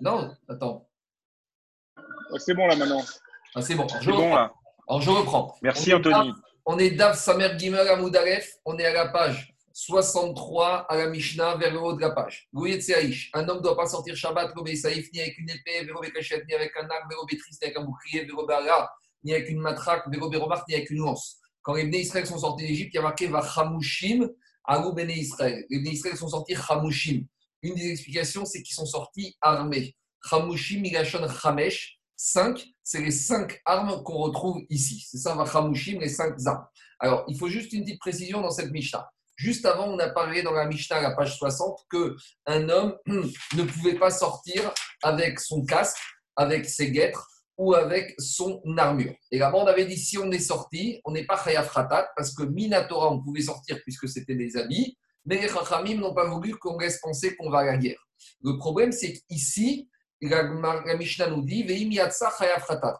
Non, attends. C'est bon là maintenant. Ah, c'est bon. C'est Je, bon là. Alors, je reprends. Merci On est Anthony. On est Dav Samer Gimel Amoudalef. On est à la page 63 à la Mishnah vers le haut de la page. Seaïch. Un homme ne doit pas sortir Shabbat, Saïf, ni avec une épée, ni avec un arc, ni avec un bouclier, ni avec une matraque, ni avec une lance. Quand les Bnei Israël sont sortis d'Égypte, il y a marqué Vachamushim, Alou Bnei Israël. Les Bnei Israël sont sortis Chamushim. Une des explications, c'est qu'ils sont sortis armés. Chamushim, Milachon Chamesh. 5, c'est les cinq armes qu'on retrouve ici. C'est ça, Vachamushim, les cinq armes. Alors, il faut juste une petite précision dans cette Mishnah. Juste avant, on a parlé dans la Mishnah, à la page 60, que un homme ne pouvait pas sortir avec son casque, avec ses guêtres ou avec son armure. Et là-bas, on avait dit si on est sorti, on n'est pas Chayav Khatat, parce que Minatora, on pouvait sortir puisque c'était des habits, mais les Chachamim n'ont pas voulu qu'on laisse penser qu'on va à la guerre. Le problème, c'est qu'ici, la, Mishnah nous dit.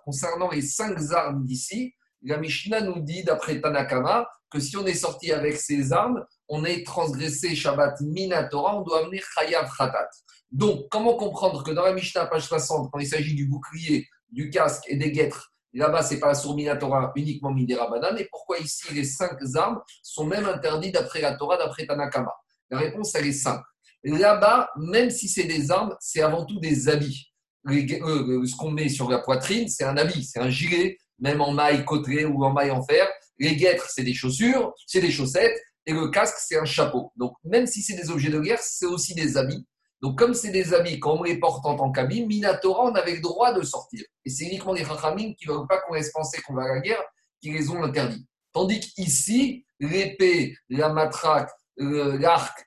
Concernant les cinq armes d'ici, la Mishnah nous dit, d'après Tanakama, que si on est sorti avec ces armes, on est transgressé Shabbat Minatora, on doit amener Chayav Khatat. Donc, comment comprendre que dans la Mishnah, page 60, quand il s'agit du bouclier, du casque et des guêtres, là-bas, c'est pas sur Minatora, uniquement Midera Banan, et pourquoi ici les cinq armes sont même interdites d'après la Torah, d'après Tanakama? La réponse, elle est simple. Là-bas, même si c'est des armes, c'est avant tout des habits. Les- euh, ce qu'on met sur la poitrine, c'est un habit, c'est un gilet, même en maille côtelée ou en maille en fer. Les guêtres, c'est des chaussures, c'est des chaussettes, et le casque, c'est un chapeau. Donc, même si c'est des objets de guerre, c'est aussi des habits. Donc, comme c'est des habits, quand on les porte en tant qu'habits, Minatora, on avait le droit de sortir. Et c'est uniquement les Chachamim qui ne veulent pas qu'on laisse penser qu'on va à la guerre, qui les ont interdits. Tandis qu'ici, l'épée, la matraque, l'arc,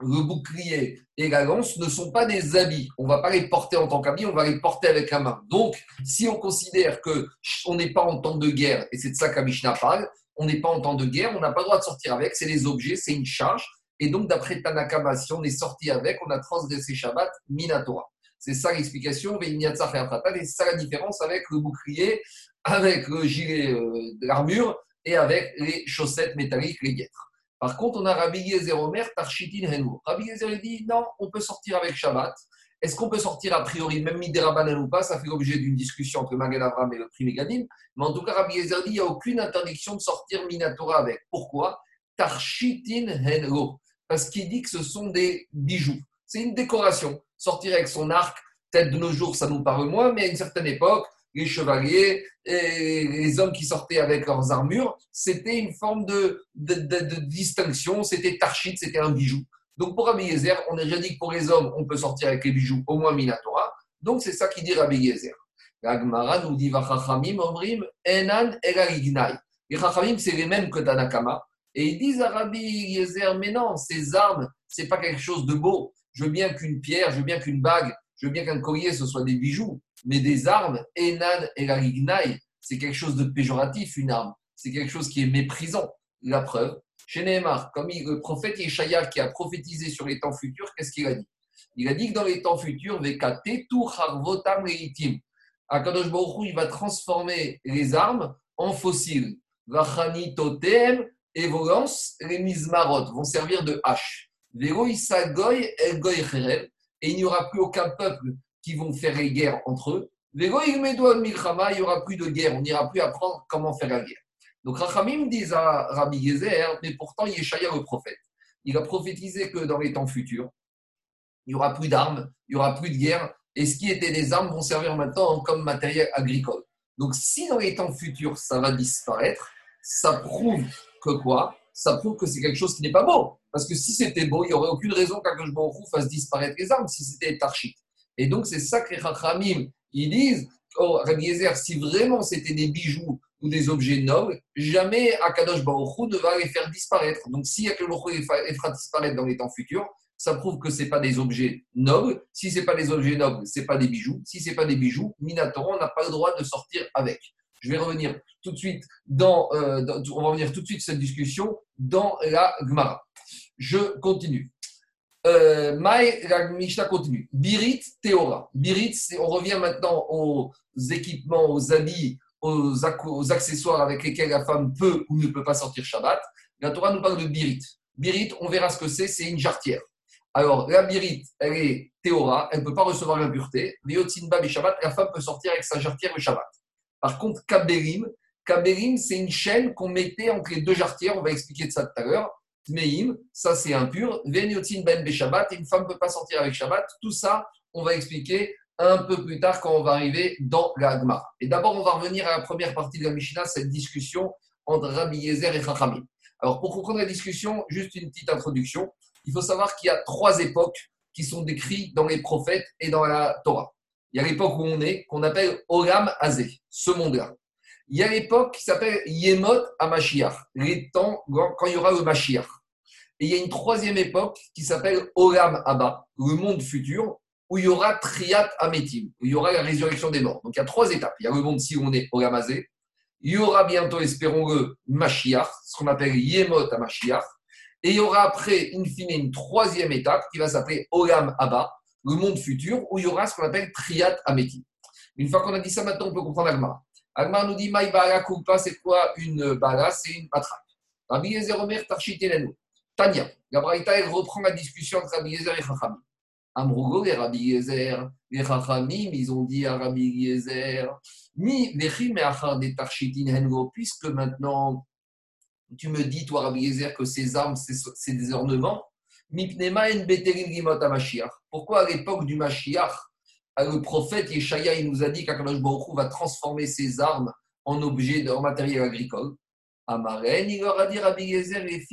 le bouclier et la lance ne sont pas des habits. On ne va pas les porter en tant qu'habits, on va les porter avec la main. Donc, si on considère que on n'est pas en temps de guerre, et c'est de ça Mishnah parle, on n'est pas en temps de guerre, on n'a pas le droit de sortir avec, c'est des objets, c'est une charge. Et donc, d'après Tanakama, si on est sorti avec, on a transgressé Shabbat, Minatora. C'est ça l'explication, et c'est ça la différence avec le bouclier, avec le gilet euh, de l'armure et avec les chaussettes métalliques, les guêtres. Par contre, on a Rabbi Yezer Omer, Tarchitin Henou. Rabbi Yezer dit non, on peut sortir avec Shabbat. Est-ce qu'on peut sortir a priori, même Miderabanan ou pas Ça fait l'objet d'une discussion entre Magen Avram et le prix Megadim. Mais en tout cas, Rabbi Yezer dit il n'y a aucune interdiction de sortir Minatora avec. Pourquoi? Tarchitin Henro. Parce qu'il dit que ce sont des bijoux. C'est une décoration. Sortir avec son arc, peut-être de nos jours, ça nous parle moins, mais à une certaine époque, les chevaliers et les hommes qui sortaient avec leurs armures, c'était une forme de, distinction, c'était tarchit, c'était un bijou. Donc pour Rabbi Yezer, on a déjà dit que pour les hommes, on peut sortir avec les bijoux, au moins Minatora. Donc c'est ça qui dit Rabbi Yezer. La Gemara nous dit Vachachamim, Omrim, Enan, Elalignai. Les Chachamim, c'est les mêmes que Tanakama. Et ils disent à Rabbi mais non, ces armes, c'est pas quelque chose de beau. Je veux bien qu'une pierre, je veux bien qu'une bague, je veux bien qu'un collier, ce soit des bijoux. Mais des armes, Enan et la c'est quelque chose de péjoratif, une arme. C'est quelque chose qui est méprisant. La preuve, chez Nehemar, comme le prophète Yeshaya qui a prophétisé sur les temps futurs, qu'est-ce qu'il a dit? Il a dit que dans les temps futurs. Akadosh Baruch Hu, il va transformer les armes en fossiles. Vachani totem et vos lances, les mizmarot, vont servir de hache. Et il n'y aura plus aucun peuple qui vont faire les guerres entre eux. Il n'y aura plus de guerre. On n'ira plus apprendre comment faire la guerre. Donc Rachamim disent à Rabbi Gezer, mais pourtant Yeshaya le prophète, il a prophétisé que dans les temps futurs, il n'y aura plus d'armes, il n'y aura plus de guerre, et ce qui était des armes vont servir maintenant comme matériel agricole. Donc si dans les temps futurs ça va disparaître, ça prouve quoi Ça prouve que c'est quelque chose qui n'est pas beau. Parce que si c'était beau, il n'y aurait aucune raison qu'Akash Baruch fasse disparaître les armes si c'était tarchit. Et donc c'est ça que les Chachamim, ils disent, oh Rabbi si vraiment c'était des bijoux ou des objets nobles, jamais Akadosh Baruch ne va les faire disparaître. Donc si Akadosh Baruch les fera disparaître dans les temps futurs, ça prouve que ce n'est pas des objets nobles. Si ce pas des objets nobles, ce pas des bijoux. Si ce pas des bijoux, Minatora, on n'a pas le droit de sortir avec. Je vais revenir tout de suite dans, euh, on va revenir tout de suite cette discussion dans la Gemara. Je continue. Euh, Maï, la Mishnah continue. Birit Théora. Birit, on revient maintenant aux équipements, aux habits, aux, ac- aux accessoires avec lesquels la femme peut ou ne peut pas sortir Shabbat. La Torah nous parle de Birit. Birit, on verra ce que c'est, c'est une jarretière. Alors, la birite, elle est théora, elle ne peut pas recevoir l'impureté. Bab et Shabbat, la femme peut sortir avec sa jarretière le Shabbat. Par contre, Kaberim, Kaberim, c'est une chaîne qu'on mettait entre les deux jarretières, on va expliquer de ça tout à l'heure. Tmeim, ça c'est impur. Venyotin ben Shabbat, une femme ne peut pas sortir avec Shabbat. Tout ça, on va expliquer un peu plus tard quand on va arriver dans la Et d'abord, on va revenir à la première partie de la Mishnah, cette discussion entre Rabbi Yezer et Chachamim. Alors, pour comprendre la discussion, juste une petite introduction. Il faut savoir qu'il y a trois époques qui sont décrites dans les prophètes et dans la Torah. Il y a l'époque où on est, qu'on appelle Olam Azé, ce monde-là. Il y a l'époque qui s'appelle Yemot Amashiach, les temps quand il y aura le Mashiach. Et il y a une troisième époque qui s'appelle Olam Abba, le monde futur, où il y aura Triat Ametim, où il y aura la résurrection des morts. Donc il y a trois étapes. Il y a le monde si on est Olamazé. Il y aura bientôt, espérons-le, Mashiach, ce qu'on appelle Yemot à Mashiach. Et il y aura après, in fine, une troisième étape qui va s'appeler Olam Abba, le monde futur, où il y aura ce qu'on appelle Triat Ametim. Une fois qu'on a dit ça, maintenant on peut comprendre Agmara. Agmara nous dit Maï Bala Kulpa, c'est quoi une bala? C'est une matraque. Rabbi Yezer Omer Tarchitelenu. Tania. La Braïta, elle reprend la discussion entre Rabbi Yezer et Chachamim. Amrougo et Rabbi Yezer, les Chachamim, ils ont dit à Rabbi Yezer, Mi vechim des tarchitin hengo, puisque maintenant tu me dis, toi Rabbi Yezer, que ces armes, c'est des ornements, Pourquoi à l'époque du Mashiach, le prophète Yeshaya, il nous a dit qu'Akadosh Baruch va transformer ses armes en objets, en matériel agricole? Amaren, il leur a dit Rabbi Yezer, et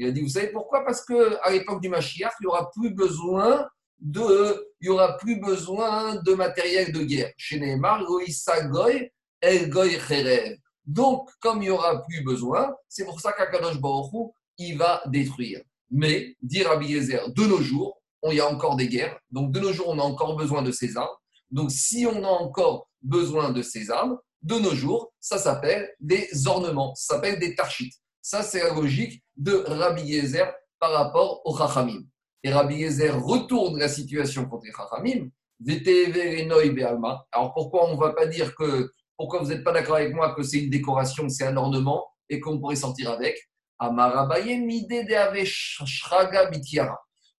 il a dit, vous savez pourquoi? Parce qu'à l'époque du Mashiach, il n'y aura plus besoin de, il y aura plus besoin de matériel de guerre. Chez Neymar, El Goy Donc, comme il n'y aura plus besoin, c'est pour ça qu'Akadosh Baruch il va détruire. Mais, dit Rabbi Yezer, de nos jours, il y a encore des guerres. Donc, de nos jours, on a encore besoin de ces armes. Donc, si on a encore besoin de ces armes, de nos jours, ça s'appelle des ornements, ça s'appelle des tarchites. Ça, c'est la logique de Rabbi Yezer par rapport au Chachamim. Et Rabbi Yezer retourne la situation contre les Chachamim. Alors pourquoi on ne va pas dire que, pourquoi vous n'êtes pas d'accord avec moi que c'est une décoration, c'est un ornement et qu'on pourrait sortir avec?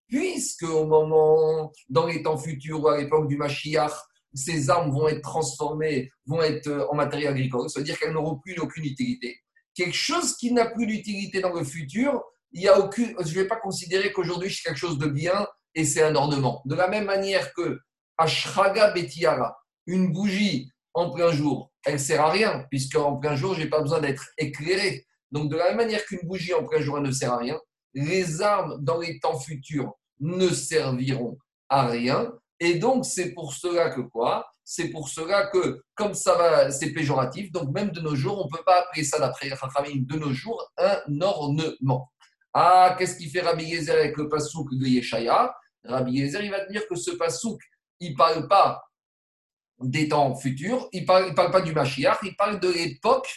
Puisque au moment, dans les temps futurs ou à l'époque du Mashiach, ces armes vont être transformées, vont être en matériel agricole, c'est-à-dire qu'elles n'auront plus aucune utilité quelque chose qui n'a plus d'utilité dans le futur, il y a aucune, je ne vais pas considérer qu'aujourd'hui c'est quelque chose de bien et c'est un ornement. De la même manière que Ashraga Betiara, une bougie en plein jour, elle ne sert à rien, puisque en plein jour, je n'ai pas besoin d'être éclairé. Donc, de la même manière qu'une bougie en plein jour, ne sert à rien, les armes dans les temps futurs ne serviront à rien. Et donc, c'est pour cela que quoi? C'est pour cela que, comme ça va, c'est péjoratif, donc même de nos jours, on ne peut pas appeler ça, d'après Rachamim, de nos jours, un ornement. Ah, qu'est-ce qu'il fait Rabbi Yezer avec le pasouk de Yeshaya? Rabbi Yezer, il va te dire que ce pasouk, il ne parle pas des temps futurs, il ne parle, parle pas du Mashiach, il parle de l'époque,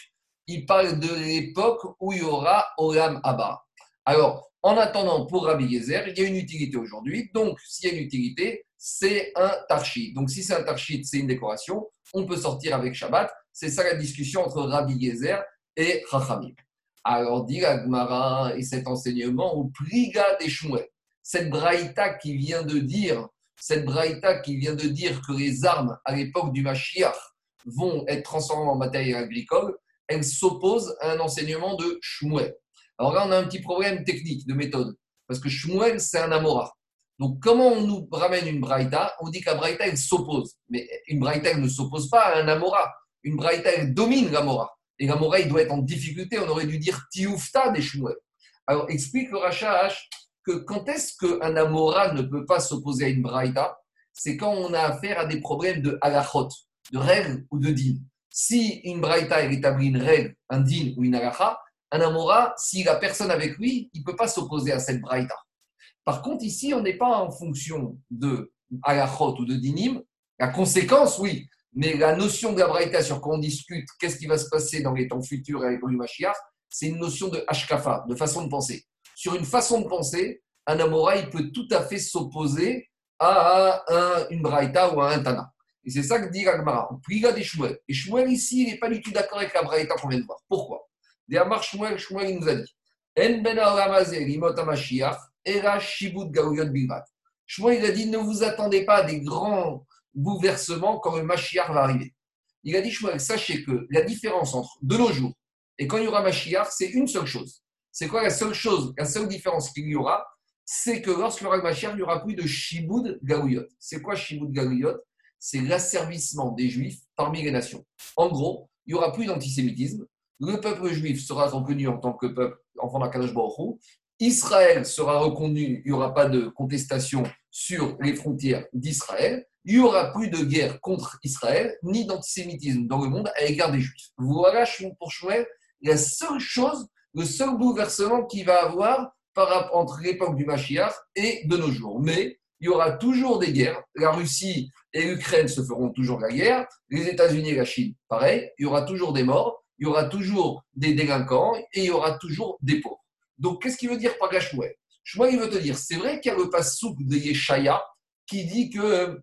il parle de l'époque où il y aura Olam Abba. Alors, en attendant, pour Rabbi Yezer, il y a une utilité aujourd'hui. Donc, s'il y a une utilité, c'est un tarchit. Donc, si c'est un tarchit, c'est une décoration, on peut sortir avec Shabbat. C'est ça la discussion entre Rabbi Yezer et Chachamim. Alors, dit Agmara et cet enseignement au pliga des Shmuel. Cette braïta qui vient de dire, cette braïta qui vient de dire que les armes à l'époque du Mashiach vont être transformées en matériel agricole, elle s'oppose à un enseignement de Shmuel. Alors là, on a un petit problème technique de méthode, parce que Shmuel, c'est un Amora. Donc, comment on nous ramène une braïta? On dit qu'un braïta, elle s'oppose. Mais une braïta, elle ne s'oppose pas à un amora. Une braïta, elle domine l'amora. Et l'amora, il doit être en difficulté. On aurait dû dire tioufta des chouettes. Alors, explique le Rachash que quand est-ce qu'un amora ne peut pas s'opposer à une braïta? C'est quand on a affaire à des problèmes de halachot, de règles ou de din. Si une braïta établit une règle, un din ou une halacha, un amora, si la personne avec lui, il ne peut pas s'opposer à cette braïta. Par contre, ici, on n'est pas en fonction de Alachot ou de Dinim. La conséquence, oui, mais la notion de la Braïta sur quoi on discute, qu'est-ce qui va se passer dans les temps futurs avec le Mashiach, c'est une notion de Hashkafa, de façon de penser. Sur une façon de penser, un Amora, il peut tout à fait s'opposer à une Braïta ou à un Tana. Et c'est ça que dit Agmara. Pliga des Shmuel. Et Shmuel, ici, il n'est pas du tout d'accord avec la Braïta qu'on vient de voir. Pourquoi? Des Shmuel, Shmuel, il nous a dit En ben Era Bilvat. Shmuel, il a dit ne vous attendez pas à des grands bouleversements quand le Mashiach va arriver. Il a dit Shmuel, sachez que la différence entre de nos jours et quand il y aura Mashiach, c'est une seule chose. C'est quoi la seule chose, la seule différence qu'il y aura? C'est que lorsqu'il y aura Mashiach, il n'y aura plus de Shibud Gaouyot. C'est quoi Shibud Gaouyot C'est l'asservissement des Juifs parmi les nations. En gros, il n'y aura plus d'antisémitisme. Le peuple juif sera reconnu en tant que peuple enfant d'Akadosh Baruch Israël sera reconnu, il n'y aura pas de contestation sur les frontières d'Israël. Il n'y aura plus de guerre contre Israël, ni d'antisémitisme dans le monde à l'égard des Juifs. Voilà pour Shmuel la seule chose, le seul bouleversement qu'il va avoir par entre l'époque du Mashiach et de nos jours. Mais il y aura toujours des guerres. La Russie et l'Ukraine se feront toujours la guerre. Les États-Unis et la Chine, pareil. Il y aura toujours des morts, il y aura toujours des délinquants et il y aura toujours des pauvres. Donc, qu'est-ce qu'il veut dire par Gashmuel Shmuel, il veut te dire, c'est vrai qu'il y a le pasouk de Yeshaya qui dit que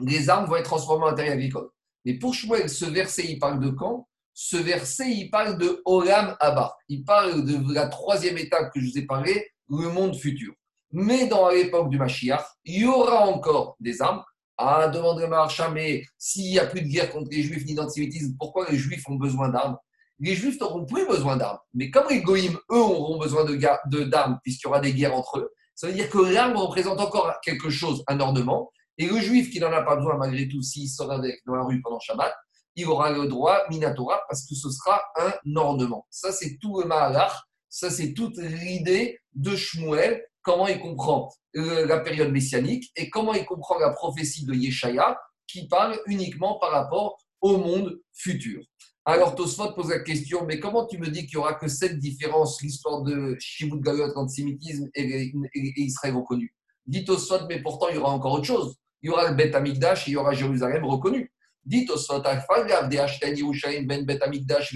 les armes vont être transformées en terre agricole. Mais pour Shmuel, ce verset, il parle de quand? Ce verset, il parle de Olam Abba. Il parle de la troisième étape que je vous ai parlé, le monde futur. Mais dans l'époque du Mashiach, il y aura encore des armes. Ah, demande Marcha, mais s'il n'y a plus de guerre contre les Juifs ni d'antisémitisme, pourquoi les Juifs ont besoin d'armes? Les Juifs n'auront plus besoin d'armes. Mais comme les Goïms, eux, auront besoin d'armes, puisqu'il y aura des guerres entre eux, ça veut dire que l'arme représente encore quelque chose, un ornement. Et le Juif qui n'en a pas besoin, malgré tout, s'il sort avec dans la rue pendant Shabbat, il aura le droit, Minatora, parce que ce sera un ornement. Ça, c'est tout le Mahalach. Ça, c'est toute l'idée de Shmuel comment il comprend la période messianique et comment il comprend la prophétie de Yeshaya qui parle uniquement par rapport au monde futur. Alors Tosfot pose la question, mais comment tu me dis qu'il n'y aura que cette différence, l'histoire de Shibud Galot, l'antisémitisme et, Israël reconnu Dit Tosfot, mais pourtant il y aura encore autre chose. Il y aura le Beth Amikdash et il y aura Jérusalem reconnu. Dit Tosfot, ben Bet Amikdash,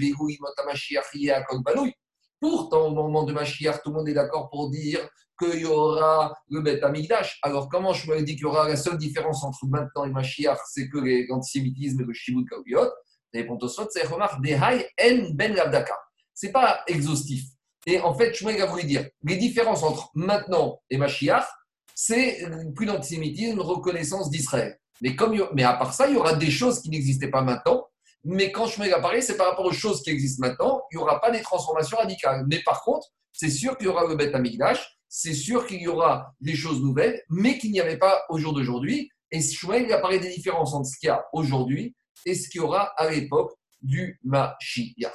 Pourtant, au moment de Mashiach, tout le monde est d'accord pour dire qu'il y aura le Beth Amigdash. Alors, comment je me dis qu'il y aura la seule différence entre maintenant et Mashiach, c'est que l'antisémitisme et le Shibud Kaouyot Répond au c'est remarque Dehai En Ben Lavdaka. Ce n'est pas exhaustif. Et en fait, je a voulu dire les différences entre maintenant et Mashiach, c'est plus d'antisémitisme, reconnaissance d'Israël. Mais, comme, mais à part ça, il y aura des choses qui n'existaient pas maintenant. Mais quand je a parlé, c'est par rapport aux choses qui existent maintenant, il n'y aura pas des transformations radicales. Mais par contre, c'est sûr qu'il y aura le Beth Amigdash, c'est sûr qu'il y aura des choses nouvelles, mais qu'il n'y avait pas au jour d'aujourd'hui. Et Shmuel, apparaît des différences entre ce qu'il y a aujourd'hui et ce qu'il y aura à l'époque du Mashiach.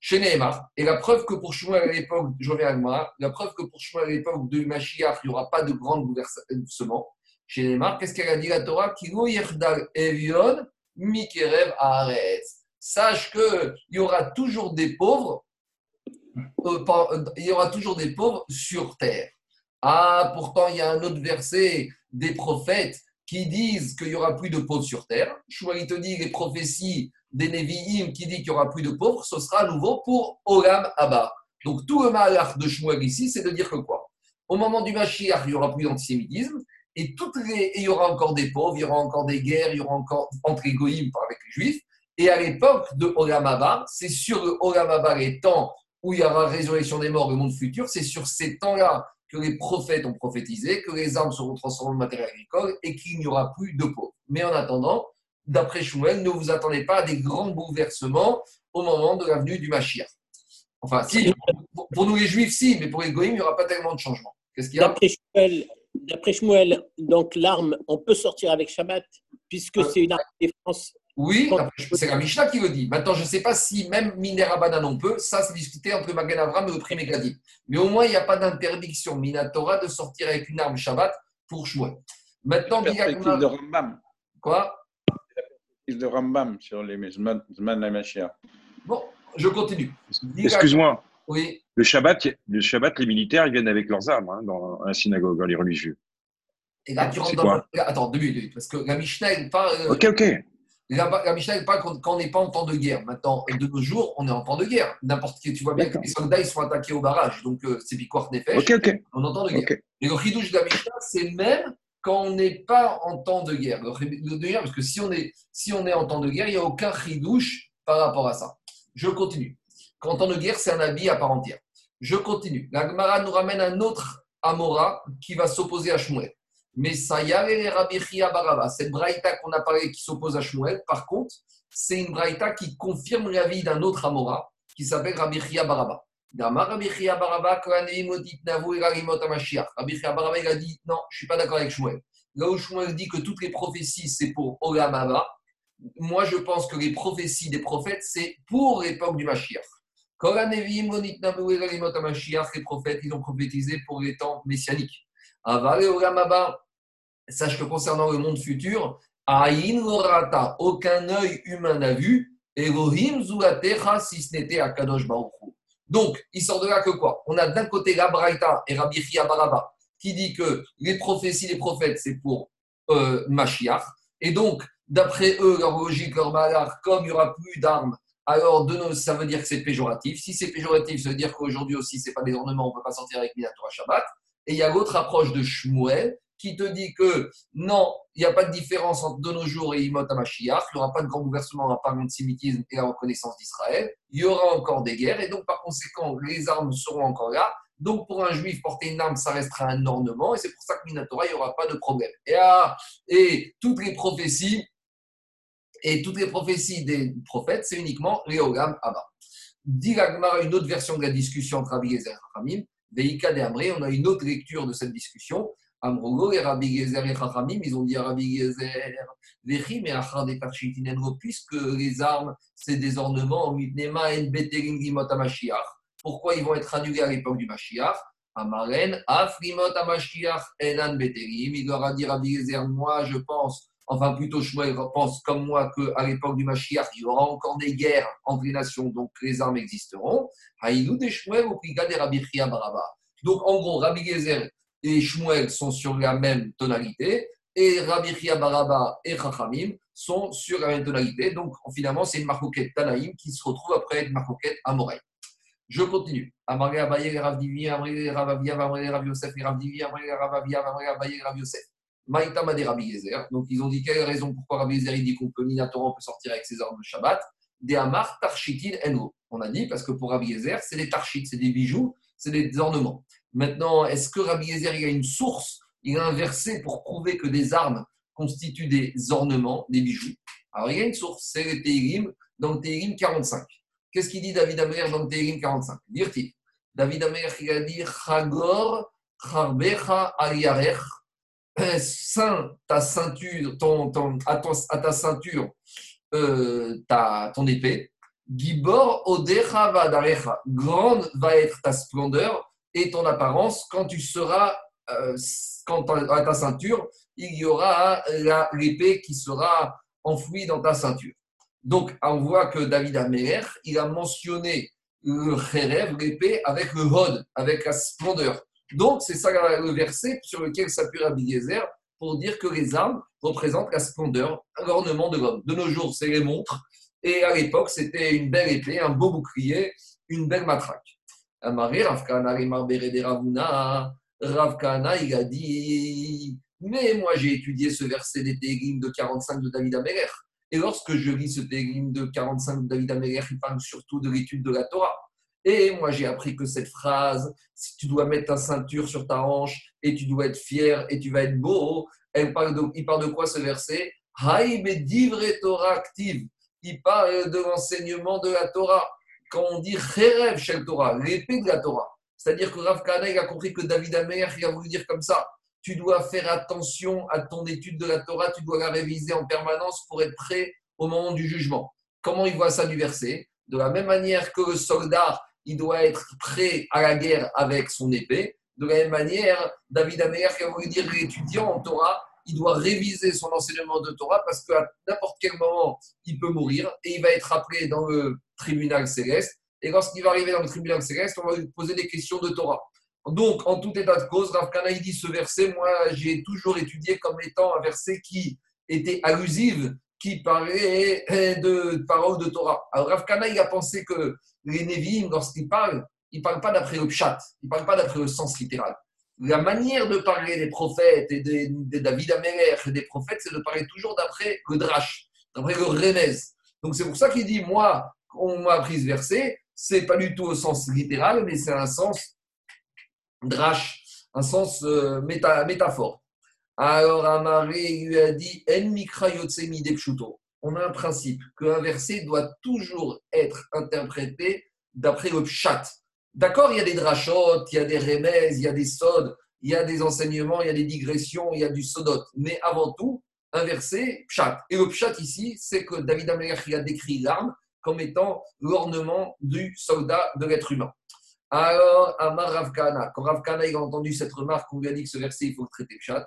Chez Nehemar, et la preuve que pour Shmuel à l'époque, je reviens à la preuve que pour Shmuel à l'époque du Mashiach, il n'y aura pas de grand bouleversement. Chez Nehemar, qu'est-ce qu'elle a dit la Torah? Evion Mikerev Haaretz. Sache qu'il y aura toujours des pauvres euh, il y aura toujours des pauvres sur terre. Ah, pourtant, il y a un autre verset des prophètes qui disent qu'il n'y aura plus de pauvres sur terre. il te dit les prophéties des Nevi'im qui disent qu'il n'y aura plus de pauvres, ce sera à nouveau pour Olam Abba. Donc tout le malheur de Shmuel ici, c'est de dire que quoi? Au moment du Mashiach, il n'y aura plus d'antisémitisme, et, il y aura encore des pauvres, il y aura encore des guerres, il y aura encore entre les goïms avec les juifs. Et à l'époque de Olam Abba, c'est sur le Olam Abba, les temps où il y aura résurrection des morts, le monde futur, c'est sur ces temps-là que les prophètes ont prophétisé, que les armes seront transformées en matériel agricole et qu'il n'y aura plus de pauvres. Mais en attendant, d'après Shmuel, ne vous attendez pas à des grands bouleversements au moment de l'avenue du Mashiach. Enfin, si, pour nous les Juifs, si, mais pour les Goïms, il n'y aura pas tellement de changements. Qu'est-ce qu'il y a? D'après Shmuel, donc l'arme, on peut sortir avec Shabbat, puisque ah. c'est une arme de défense oui, c'est la Mishnah qui le dit. Maintenant, je ne sais pas si même Minera Banan peut. Ça, c'est discuté entre Magan Avram et le prix Mais au moins, il n'y a pas d'interdiction Minatora de sortir avec une arme Shabbat pour Shmuel. Maintenant, la perspective de Rambam. Quoi? La perspective de Rambam sur les Zman. Bon, je continue. Excuse-moi. Oui. Le Shabbat, le Shabbat, les militaires, ils viennent avec leurs armes hein, dans la synagogue, dans les religieux. Et là, tu rentres dans Attends, deux minutes, parce que la Mishnah, elle parle. Euh, ok, ok. La, la Mishnah parle quand, on n'est pas en temps de guerre. Maintenant, de nos jours, on est en temps de guerre. N'importe qui, tu vois bien que les soldats ils sont attaqués au barrage, donc euh, c'est Piquart Nefesh. Ok, ok. On entend de guerre. Et le chidouche de la Mishnah, c'est même quand on n'est pas en temps de guerre. Le, de guerre, parce que si on, est, si on est en temps de guerre, il n'y a aucun chidouche par rapport à ça. Je continue. Quand en temps de guerre, c'est un habit à part entière. Je continue. La Gemara nous ramène un autre Amora qui va s'opposer à Shmuel. Mais ça y est, Rabbi Chia Baraba. Cette braïta qu'on a parlé qui s'oppose à Shmuel, par contre, c'est une braïta qui confirme l'avis d'un autre Amora qui s'appelle Rabbi Baraba. Rabbi Baraba, il a dit non, je ne suis pas d'accord avec Shmuel. Là où Shmuel dit que toutes les prophéties, c'est pour Olam Abba, moi je pense que les prophéties des prophètes, c'est pour l'époque du Mashiach. Les prophètes, ils ont prophétisé pour les temps messianiques. Sache que concernant le monde futur, aucun œil humain n'a vu, Elohim Zulatecha, si ce n'était Akadosh Baruch Donc, il sort de là que quoi? On a d'un côté la Braïta et Rabbi Baraba qui dit que les prophéties des prophètes, c'est pour euh, Mashiach. Et donc, d'après eux, leur logique, leur malheur, comme il n'y aura plus d'armes, alors de nos, ça veut dire que c'est péjoratif. Si c'est péjoratif, ça veut dire qu'aujourd'hui aussi, ce n'est pas des ornements, on ne peut pas sortir avec Minatora Shabbat. Et il y a l'autre approche de Shmuel qui te dit que non, il n'y a pas de différence entre de nos jours et Imot Mashiach, il n'y aura pas de grand gouvernement à part l'antisémitisme et la reconnaissance d'Israël, il y aura encore des guerres, et donc par conséquent, les armes seront encore là, donc, pour un juif, porter une arme, ça restera un ornement, et c'est pour ça que Minatora, il n'y aura pas de problème. Et, ah, et toutes les prophéties, et toutes les prophéties des prophètes, c'est uniquement Léogam Abba. Dit une autre version de la discussion entre Rabbi Gezer et Chachamim, Veika de Amré, on a une autre lecture de cette discussion. Amrogo et Rabbi Gezer et Chachamim, ils ont dit à Rabbi Gezer, Vechim et Achar des puisque les armes, c'est des ornements, en Mashiach pourquoi ils vont être annulés à l'époque du Mashiach? Amaren, Afrimot Mashiach, Elan Beterim. Il leur a dit Rabbi Gezer, moi je pense, enfin plutôt Shmuel pense comme moi qu'à l'époque du Mashiach, il y aura encore des guerres entre les nations, donc les armes existeront. Haïlou des Shmuel au des Rabbi Baraba. Donc en gros, Rabbi Gezer et Shmuel sont sur la même tonalité, et Rabbi Chia Baraba et Chachamim sont sur la même tonalité. Donc finalement, c'est une marcoquette Tanaïm qui se retrouve après une marcoquette Amorei. Je continue. Amaré Abaye, Rav Divi, Amaré Rav Avia, Amaré Rav Yosef, Rav Divi, Amaré Yosef. Maïta Madé Rabbi Yezer. Donc ils ont dit quelle est la raison pourquoi Rabbi Yezer dit qu'on peut, Minatora, on peut sortir avec ses armes de Shabbat? Des Amar Tarchitin Enro. On a dit parce que pour Rabbi Yezer, c'est des tarchit, c'est des bijoux, c'est des ornements. Maintenant, est-ce que Rabbi Yezer, il a une source, il a un verset pour prouver que des armes constituent des ornements, des bijoux? Alors il y a une source, c'est le Teirim, dans le Teirim 45. Qu'est-ce qu'il dit David Amer dans Télim 45 Dire-t-il David Amer, il a dit Chagor, Charbecha, Ta ceinture, à, ta ceinture, euh, ta, ton épée. Gibor, Odecha, Vadarecha. Grande va être ta splendeur et ton apparence quand tu seras, euh, à ta ceinture, il y aura l'épée qui sera enfouie dans ta ceinture. Donc, on voit que David Améher, il a mentionné le Kherev, l'épée, avec le Hod, avec la splendeur. Donc, c'est ça le verset sur lequel s'appuie Rabbi Gezer pour dire que les armes représentent la splendeur, l'ornement de l'homme. De nos jours, c'est les montres. Et à l'époque, c'était une belle épée, un beau bouclier, une belle matraque. Amaré, Ravkana, Ravuna, Ravkana, il a dit Mais moi, j'ai étudié ce verset des Télim de 45 de David Améher. Et lorsque je lis ce télim de 45 de David Améler, il parle surtout de l'étude de la Torah. Et moi, j'ai appris que cette phrase, si tu dois mettre ta ceinture sur ta hanche et tu dois être fier et tu vas être beau, il parle de quoi ce verset? Torah active. Il parle de l'enseignement de la Torah. Quand on dit Cherev Shel Torah, l'épée de la Torah. C'est-à-dire que Rav Kana, a compris que David Améler, il a voulu dire comme ça tu dois faire attention à ton étude de la Torah, tu dois la réviser en permanence pour être prêt au moment du jugement. Comment il voit ça du verset? De la même manière que le soldat, il doit être prêt à la guerre avec son épée, de la même manière, David Améher qui a voulu dire l'étudiant en Torah, il doit réviser son enseignement de Torah parce qu'à n'importe quel moment, il peut mourir et il va être appelé dans le tribunal céleste. Et lorsqu'il va arriver dans le tribunal céleste, on va lui poser des questions de Torah. Donc, en tout état de cause, Rav Kana, dit ce verset, moi, j'ai toujours étudié comme étant un verset qui était allusif, qui parlait de paroles de Torah. Alors, Rav Kana, a pensé que les Nevi'im, lorsqu'ils parlent, ils ne parlent pas d'après le pshat, ils ne parlent pas d'après le sens littéral. La manière de parler des prophètes et de, David Améler et des prophètes, c'est de parler toujours d'après le drash, d'après le remez. Donc, c'est pour ça qu'il dit, moi, on m'a appris ce verset, c'est pas du tout au sens littéral, mais c'est un sens drache. un sens euh, méta- métaphore. Alors Amaré lui a dit En mikra yotse mide pshuto. On a un principe qu'un verset doit toujours être interprété d'après le pshat. D'accord, il y a des drachotes, il y a des remèzes, il y a des sods, il y a des enseignements, il y a des digressions, il y a du sodot. Mais avant tout, un verset, pshat. Et le pshat ici, c'est que David Amelech a décrit l'arme comme étant l'ornement du soldat de l'être humain. Alors, Amar Ravkana, quand Ravkana a entendu cette remarque, on lui a dit que ce verset, il faut le traiter pshat,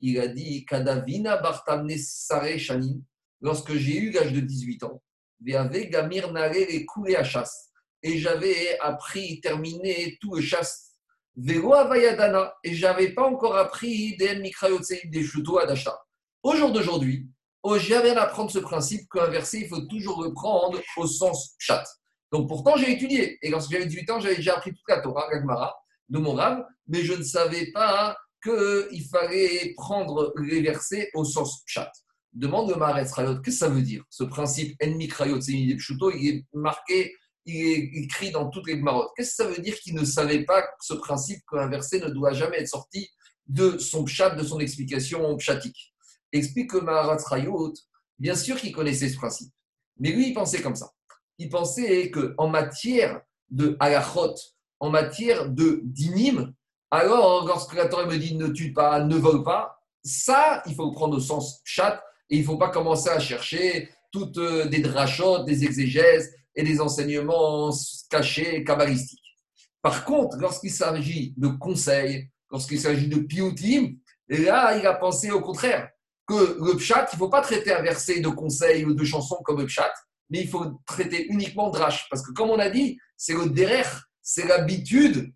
il a dit Kadavina Bartamne Sare Shanin, lorsque j'ai eu l'âge de 18 ans, Gamir Nare les coulés à chasse, et j'avais appris, terminé tout le chasse. Velo Avayadana, et j'avais pas encore appris des Mikrayotsei des Shuto Adasha. Au jour d'aujourd'hui, oh, je viens d'apprendre ce principe qu'un verset, il faut toujours le prendre au sens chat. Donc pourtant, j'ai étudié. Et lorsque j'avais 18 ans, j'avais déjà appris toute la Torah, la Gemara, de mon rave, mais je ne savais pas qu'il fallait prendre les versets au sens chat. Demande le Maharetz Rayot, qu'est-ce que ça veut dire? Ce principe ennemi Krayot, c'est une Pshuto, il est marqué, il est écrit dans toutes les Gmarot. Qu'est-ce que ça veut dire qu'il ne savait pas ce principe qu'un verset ne doit jamais être sorti de son pshat, de son explication pshatique? Explique que Maharatz Rayot, bien sûr qu'il connaissait ce principe, mais lui, il pensait comme ça. Il pensait qu'en matière de halachot, en matière de dinim, alors lorsque la Torah me dit ne tue pas, ne vole pas, ça, il faut le prendre au sens chat et il ne faut pas commencer à chercher toutes euh, des drachotes, des exégèses et des enseignements cachés, kabbalistiques. Par contre, lorsqu'il s'agit de conseils, lorsqu'il s'agit de pioutim, là, il a pensé au contraire que le pshat, il ne faut pas traiter un verset de conseils ou de chansons comme le pshat, mais il faut traiter uniquement drash. Parce que comme on a dit, c'est le derer, c'est l'habitude,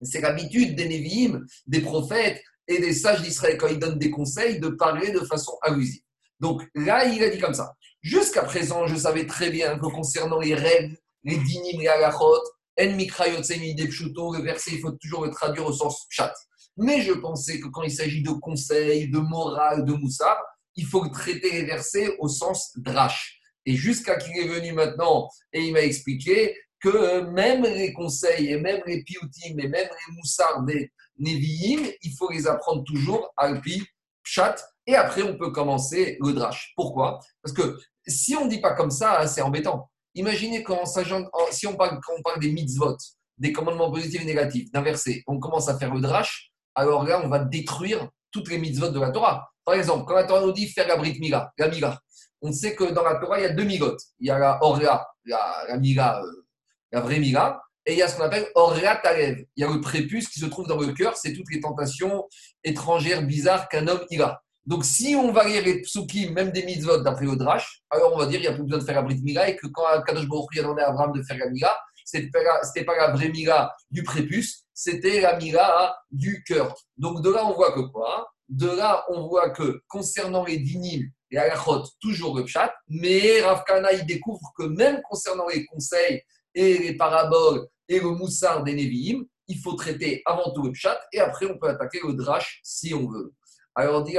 c'est l'habitude des Nevi'im, des prophètes et des sages d'Israël quand ils donnent des conseils de parler de façon allusive. Donc là, il a dit comme ça. Jusqu'à présent, je savais très bien que concernant les règles, les dinim et alachot, en mikrayotsemi de pshuto, le verset, il faut toujours le traduire au sens chat. Mais je pensais que quand il s'agit de conseils, de morale, de moussard, il faut traiter les versets au sens drash. Et jusqu'à qu'il est venu maintenant et il m'a expliqué que même les conseils et même les pioutim et même les moussards des Nevi'im, il faut les apprendre toujours à pi, pshat, et après on peut commencer le drash. Pourquoi? Parce que si on ne dit pas comme ça, c'est embêtant. Imaginez quand, si on parle, quand on parle des mitzvot, des commandements positifs et négatifs, d'un verset, on commence à faire le drash, alors là on va détruire toutes les mitzvot de la Torah. Par exemple, quand la Torah nous dit faire la brit mila, la mila, on sait que dans la Torah, il y a deux migotes. Il y a la Orla, la, la mila, euh, la vraie mila, et il y a ce qu'on appelle Orla Talev. Il y a le prépuce qui se trouve dans le cœur, c'est toutes les tentations étrangères, bizarres qu'un homme il a. Donc, si on va lire les psukim, même des mitzvot d'après le drash, alors on va dire qu'il n'y a plus besoin de faire la brit mila et que quand Kadosh Baruch a demandé à Abraham de faire la mila, ce n'était pas, pas la vraie mila du prépuce, c'était la mila du cœur. Donc, de là, on voit que quoi? De là, on voit que concernant les dinim, et halachot, toujours le pshat, mais Rav Kana, il découvre que même concernant les conseils et les paraboles et le moussard des Nevi'im, il faut traiter avant tout le pshat et après on peut attaquer le drash si on veut. Alors, dis.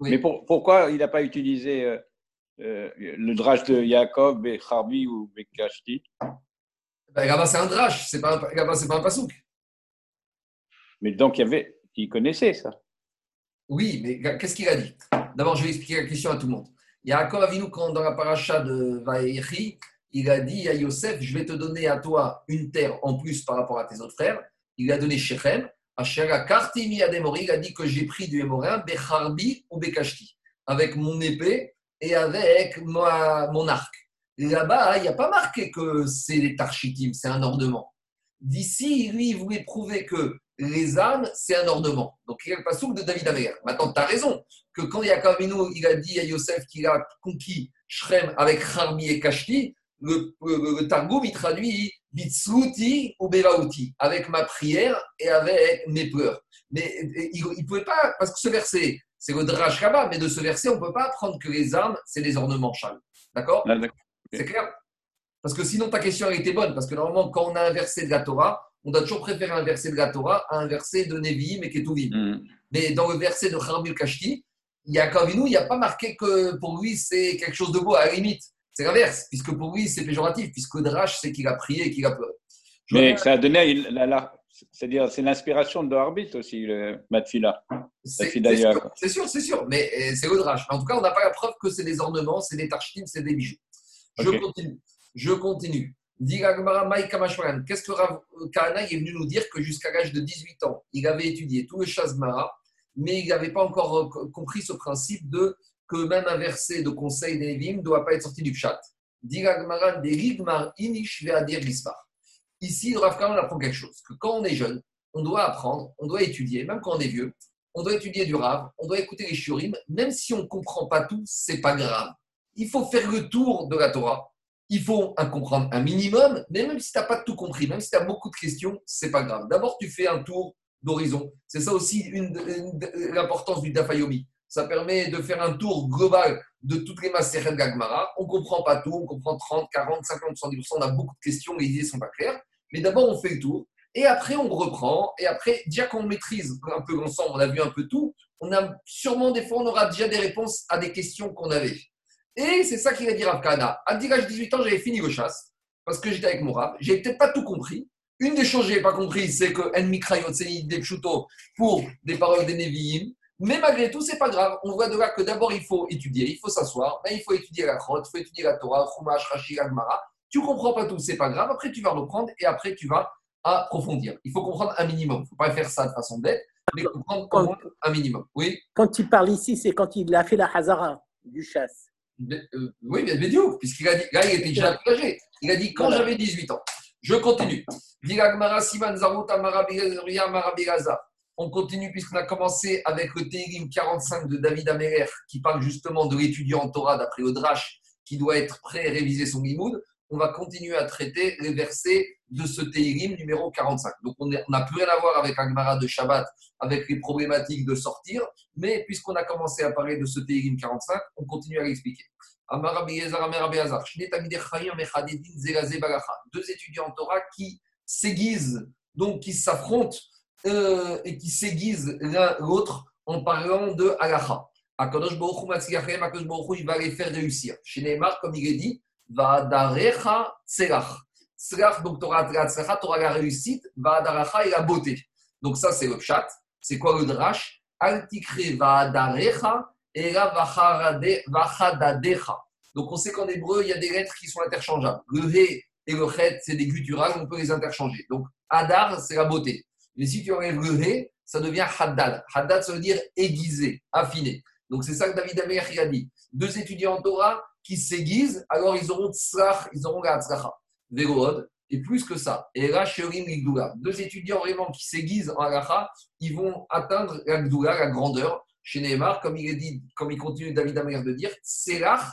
Oui. Mais pour- pourquoi il n'a pas utilisé euh, euh, le drash de Yaakov, Becharbi ou Bekashti? Ben, Là-bas, c'est un drash, c'est pas, un- là-bas, c'est pas un pasouk. Mais donc, il y avait, il connaissait ça. Oui, mais qu'est-ce qu'il a dit? D'abord, je vais expliquer la question à tout le monde. Yaakov Avinu, quand dans la paracha de Vaïri, il a dit à Yosef, je vais te donner à toi une terre en plus par rapport à tes autres frères. Il a donné Shechem. Ashera Kartimi Ademori, il a dit que j'ai pris du Hémorin, Becharbi ou Bekashti, avec mon épée et avec moi, mon arc. Là-bas, il n'y a pas marqué que c'est des tarchitim, c'est un ornement. D'ici, lui, il voulait prouver que les armes, c'est un ornement. Donc, il y a le pasouk de David Amer. Maintenant, tu as raison, que quand Yaakov il a dit à Yosef qu'il a conquis Shrem avec Harbi et Kashti, le, le, le Targum, il traduit Bitsruti ou Bevaouti, avec ma prière et avec mes pleurs. Mais il ne pouvait pas, parce que ce verset, c'est le Drash Rabbah, mais de ce verset, on ne peut pas apprendre que les armes, c'est des ornements, Charles. D'accord Ah. C'est clair? Parce que sinon, ta question, elle était bonne. Parce que normalement, quand on a un verset de la Torah, on doit toujours préférer un verset de la Torah à un verset de Nevi'im et Ketuvim. Hmm. Mais dans le verset de Harbil Kashti, il y a Kavinu, il n'y a pas marqué que pour lui, c'est quelque chose de beau, à la limite. C'est l'inverse, puisque pour lui, c'est péjoratif, puisque Drash, c'est qu'il a prié et qu'il a pleuré. Je Mais ça a donné, la- la- C'est-à-dire, c'est l'inspiration de l'arbitre aussi, le Matfila. C'est sûr, c'est sûr, mais euh, c'est le drache. En tout cas, on n'a pas la preuve que c'est des ornements, c'est des tarchines, c'est des bijoux. Je continue. Je continue. Qu'est-ce que Rav Kahana est venu nous dire que jusqu'à l'âge de 18 ans, il avait étudié tout le Shazmara, mais il n'avait pas encore co- compris ce principe de que même un verset de conseil des ne doit pas être sorti du Gispar. Ici, Rav Kahana apprend quelque chose, que quand on est jeune, on doit apprendre, on doit étudier, même quand on est vieux, on doit étudier du Rav, on doit écouter les Shurim, même si on ne comprend pas tout, c'est pas grave. Il faut faire le tour de la Torah. Il faut en comprendre un minimum, mais même si tu n'as pas tout compris, même si tu as beaucoup de questions, c'est pas grave. D'abord, tu fais un tour d'horizon. C'est ça aussi l'importance du Dafayomi. Ça permet de faire un tour global de toutes les Maseret Gagmara. On ne comprend pas tout, on comprend 30, 40, 50, 70%, on a beaucoup de questions, les idées ne sont pas claires. Mais d'abord, on fait le tour. Et après, on reprend. Et après, déjà qu'on maîtrise un peu l'ensemble, on a vu un peu tout, on a sûrement des fois, on aura déjà des réponses à des questions qu'on avait. Et c'est ça qu'il a dit Rav Kahana. À l'âge de 18 ans, j'avais fini le chasse parce que j'étais avec mon Rav. J'ai peut-être pas tout compris. Une des choses que je n'ai pas compris, c'est que En Mikrayot, c'est des pshuto pour des paroles des Nevi'im. Mais malgré tout, c'est pas grave. On voit de là que d'abord, il faut étudier, il faut s'asseoir, ben, il faut étudier la Chot, il faut étudier la Torah, Chumash, Rashi, Agmara. Tu comprends pas tout, c'est pas grave. Après, tu vas reprendre et après, tu vas approfondir. Il faut comprendre un minimum. Il ne faut pas faire ça de façon bête, mais comprendre un minimum. Oui, Quand il parle ici, c'est quand il a fait la Hazara du chasse. mais, euh, oui, mais puisqu'il a dit, là, il était déjà engagé. Il a dit quand Voilà. j'avais 18 ans. Je continue. Siman. On continue puisqu'on a commencé avec le Télim 45 de David Améler qui parle justement de l'étudiant en Torah d'après le Drash qui doit être prêt à réviser son Limoud. On va continuer à traiter les versets de ce Télim numéro 45. Donc on n'a plus rien à voir avec Agmara de Shabbat, avec les problématiques de sortir, mais puisqu'on a commencé à parler de ce Télim 45, on continue à l'expliquer. Deux étudiants en Torah qui s'aiguisent, donc qui s'affrontent euh, et qui s'aiguisent l'un l'autre en parlant de halacha. Akadosh Baruch Hu Akadosh Baruch il va les faire réussir. Chez Neymar, comme il est dit, Va'adarecha Tzelach. Tzelach, donc tu auras la réussite, Va'adaracha et la beauté. Donc ça, c'est le pshat. C'est quoi le drash? Al tikre Va'adarecha et la Vachadadecha. Donc on sait qu'en hébreu, il y a des lettres qui sont interchangeables. Le he et le chet, c'est des gutturales, on peut les interchanger. Donc Hadar, c'est la beauté. Mais si tu enlèves le ça devient Haddad. Haddad, ça veut dire aiguisé, affiné. Donc c'est ça que David Amer a dit. Deux étudiants en Torah qui s'aiguisent, alors ils auront tzrach, ils auront la tzracha. Et plus que ça. Et là, Sherim Ligdoula. Deux étudiants vraiment qui s'aiguisent en halacha, ils vont atteindre la la grandeur. Chez Neymar, comme il est dit, comme il continue David Amer de dire, Tselach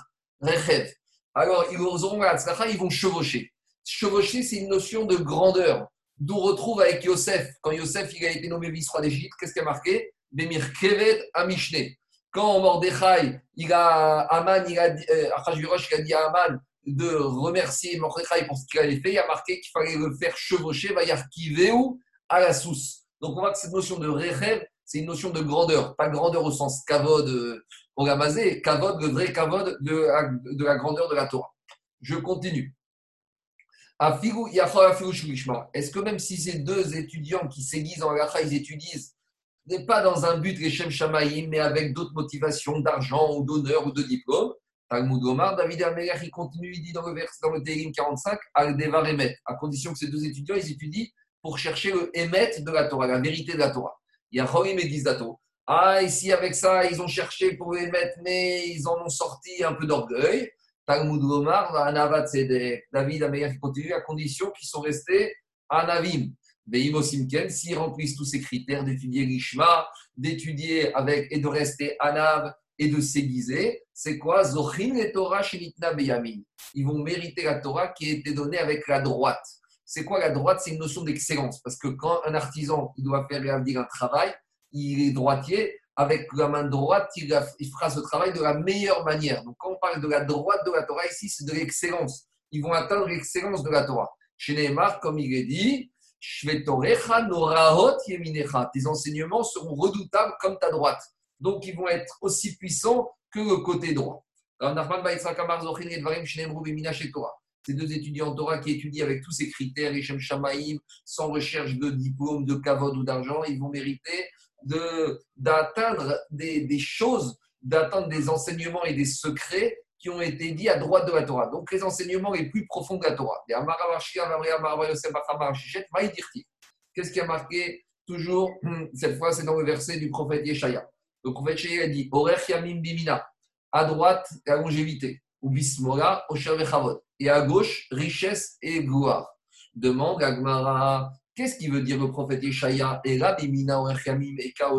Rechev. Alors, ils auront la tzracha, ils vont chevaucher. Chevaucher, c'est une notion de grandeur. D'où on retrouve avec Yosef. Quand Yosef il a été nommé vice-roi d'Égypte, qu'est-ce qui a marqué? Bemir Kevet Amishne. Quand Mordechai, il a, il a euh, il a dit à Aman de remercier Mordechai pour ce qu'il avait fait, il a marqué qu'il fallait le faire chevaucher, Vayarkiveu à la souce. Donc on voit que cette notion de Rechev, c'est une notion de grandeur. Pas grandeur au sens kavod, euh, au gamazé, kavod, le vrai kavod de de la grandeur de la Torah. Je continue. Est-ce que même si ces deux étudiants qui s'aiguisent en halacha, ils étudient, n'est pas dans un but Shem Shamaïm, mais avec d'autres motivations d'argent ou d'honneur ou de diplôme? Talmud Omar, David Améler, il continue, il dit dans le vers, dans le Télim 45, al devar emet, à condition que ces deux étudiants, ils étudient pour chercher le émet de la Torah, la vérité de la Torah. Il y a Chorim et Gizdato. Ah, ici, avec ça, ils ont cherché pour émettre, mais ils en ont sorti un peu d'orgueil. Talmud Omar, Anavat Sedek. David il continue, à condition qu'ils sont restés Anavim. Veimo Simken, s'ils remplissent tous ces critères d'étudier l'Ishma, d'étudier avec et de rester Anav et de s'aiguiser, c'est quoi? Zochin et Torah. Ils vont mériter la Torah qui a été donnée avec la droite. C'est quoi la droite? C'est une notion d'excellence. Parce que quand un artisan doit faire un travail, il est droitier, avec la main droite, il, a- il fera ce travail de la meilleure manière. Donc quand on parle de la droite de la Torah ici, c'est de l'excellence. Ils vont atteindre l'excellence de la Torah. Chez Neymar, comme il est dit. Tes enseignements seront redoutables comme ta droite. Donc, ils vont être aussi puissants que le côté droit. Ces deux étudiants en Torah qui étudient avec tous ces critères, sans recherche de diplôme, de kavod ou d'argent, ils vont mériter d'atteindre des, des choses, d'atteindre des enseignements et des secrets qui ont été dits à droite de la Torah. Donc les enseignements les plus profonds de la Torah. Qu'est-ce qui a marqué toujours hum, Cette fois, c'est dans le verset du prophète Yeshaya. Le prophète Yeshaya dit Orech Yamim Bimina. À droite, la longévité. Ou Vechavod. Et à gauche, richesse et gloire. Demande à Gmara Qu'est-ce qui veut dire le prophète Yeshaya? Et là, Bimina, Eka.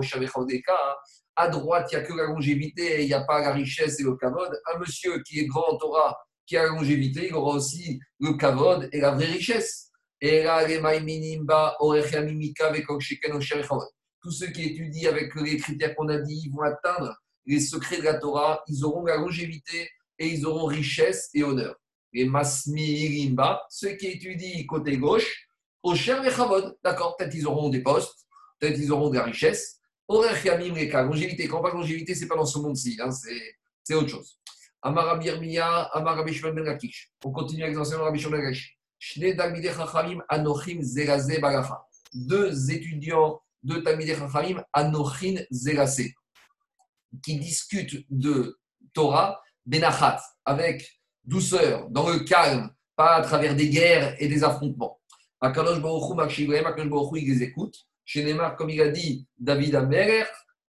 À droite, il n'y a que la longévité et il n'y a pas la richesse et le kavod. Un monsieur qui est grand en Torah, qui a la longévité, il aura aussi le kavod et la vraie richesse. Et là. Tous ceux qui étudient avec les critères qu'on a dit, ils vont atteindre les secrets de la Torah, ils auront la longévité et ils auront richesse et honneur. Les masmirimba, ceux qui étudient côté gauche, osher echavod. D'accord, peut-être ils auront des postes, peut-être ils auront de la richesse. Orech yamim longévité. Quand on parle de longévité, ce n'est pas dans ce monde-ci, hein, c'est c'est autre chose. Amar Rabbi Yirmiya, Amar Rabbi Shimon ben Lakish. On continue avec l'enseignement Rabbi Shimon ben Lakish. Shnei Talmidei Chachamim Anochim Zeraze Balacha. Deux étudiants de Talmidei Chachamim Anochin Zeraze qui discutent de Torah Benachat avec douceur, dans le calme, pas à travers des guerres et des affrontements. Akadosh Baruch Hu Akadosh Baruch Hu, il les écoute. Chez Neymar, comme il a dit David Amerer,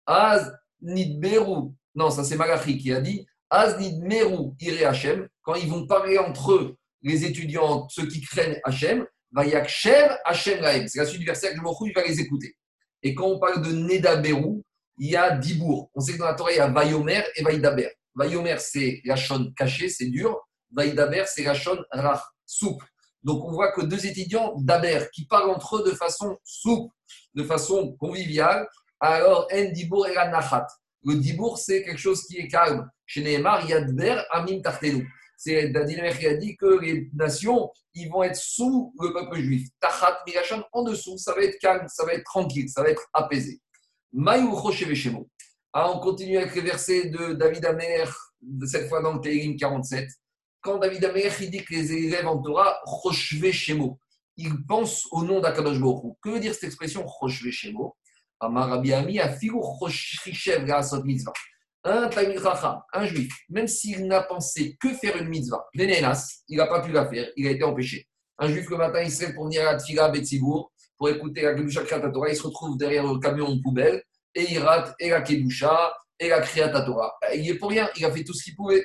Az Nidberu, non, ça c'est Malachi qui a dit, Az Nidmeru Ire Hashem, quand ils vont parler entre eux, les étudiants, ceux qui craignent Hashem, Vayakshem Hashem Lahem. C'est la suite du verset que il va les écouter. Et quand on parle de Nedaberu, il y a Dibour. On sait que dans la Torah, il y a Vayomer et Vaïdaber. Vayomer, c'est la chaîne cachée, c'est dur. Vaïdaber, c'est la chaîne rach, souple. Donc on voit que deux étudiants d'Aber qui parlent entre eux de façon souple, de façon conviviale, alors En Dibour et la Nachat. Le Dibour, c'est quelque chose qui est calme. Chez Nehemar, Yadber Amim Tartelu. C'est Daniel qui a dit que les nations, ils vont être sous le peuple juif. Tachat Mirachon, en dessous, ça va être calme, ça va être tranquille, ça va être apaisé. Rocheveshemo. Ah, on continue avec les versets de David Amer, cette fois dans le Télim 47. Quand David il dit que les élèves en Torah, Rocheveshemo, ils pensent au nom d'Akadosh Baruch Que veut dire cette expression Gasot Mitzvah un un juif, même s'il n'a pensé que faire une mitzvah, Vénénas, il n'a pas pu la faire, il a été empêché. Un juif, le matin, il se lève pour venir à la Tfila Betsibourg, pour écouter la Kedusha Kriyat Torah, il se retrouve derrière le camion de poubelle, et il rate et la Kedusha, et la Kriyat Torah. Il est pour rien, il a fait tout ce qu'il pouvait.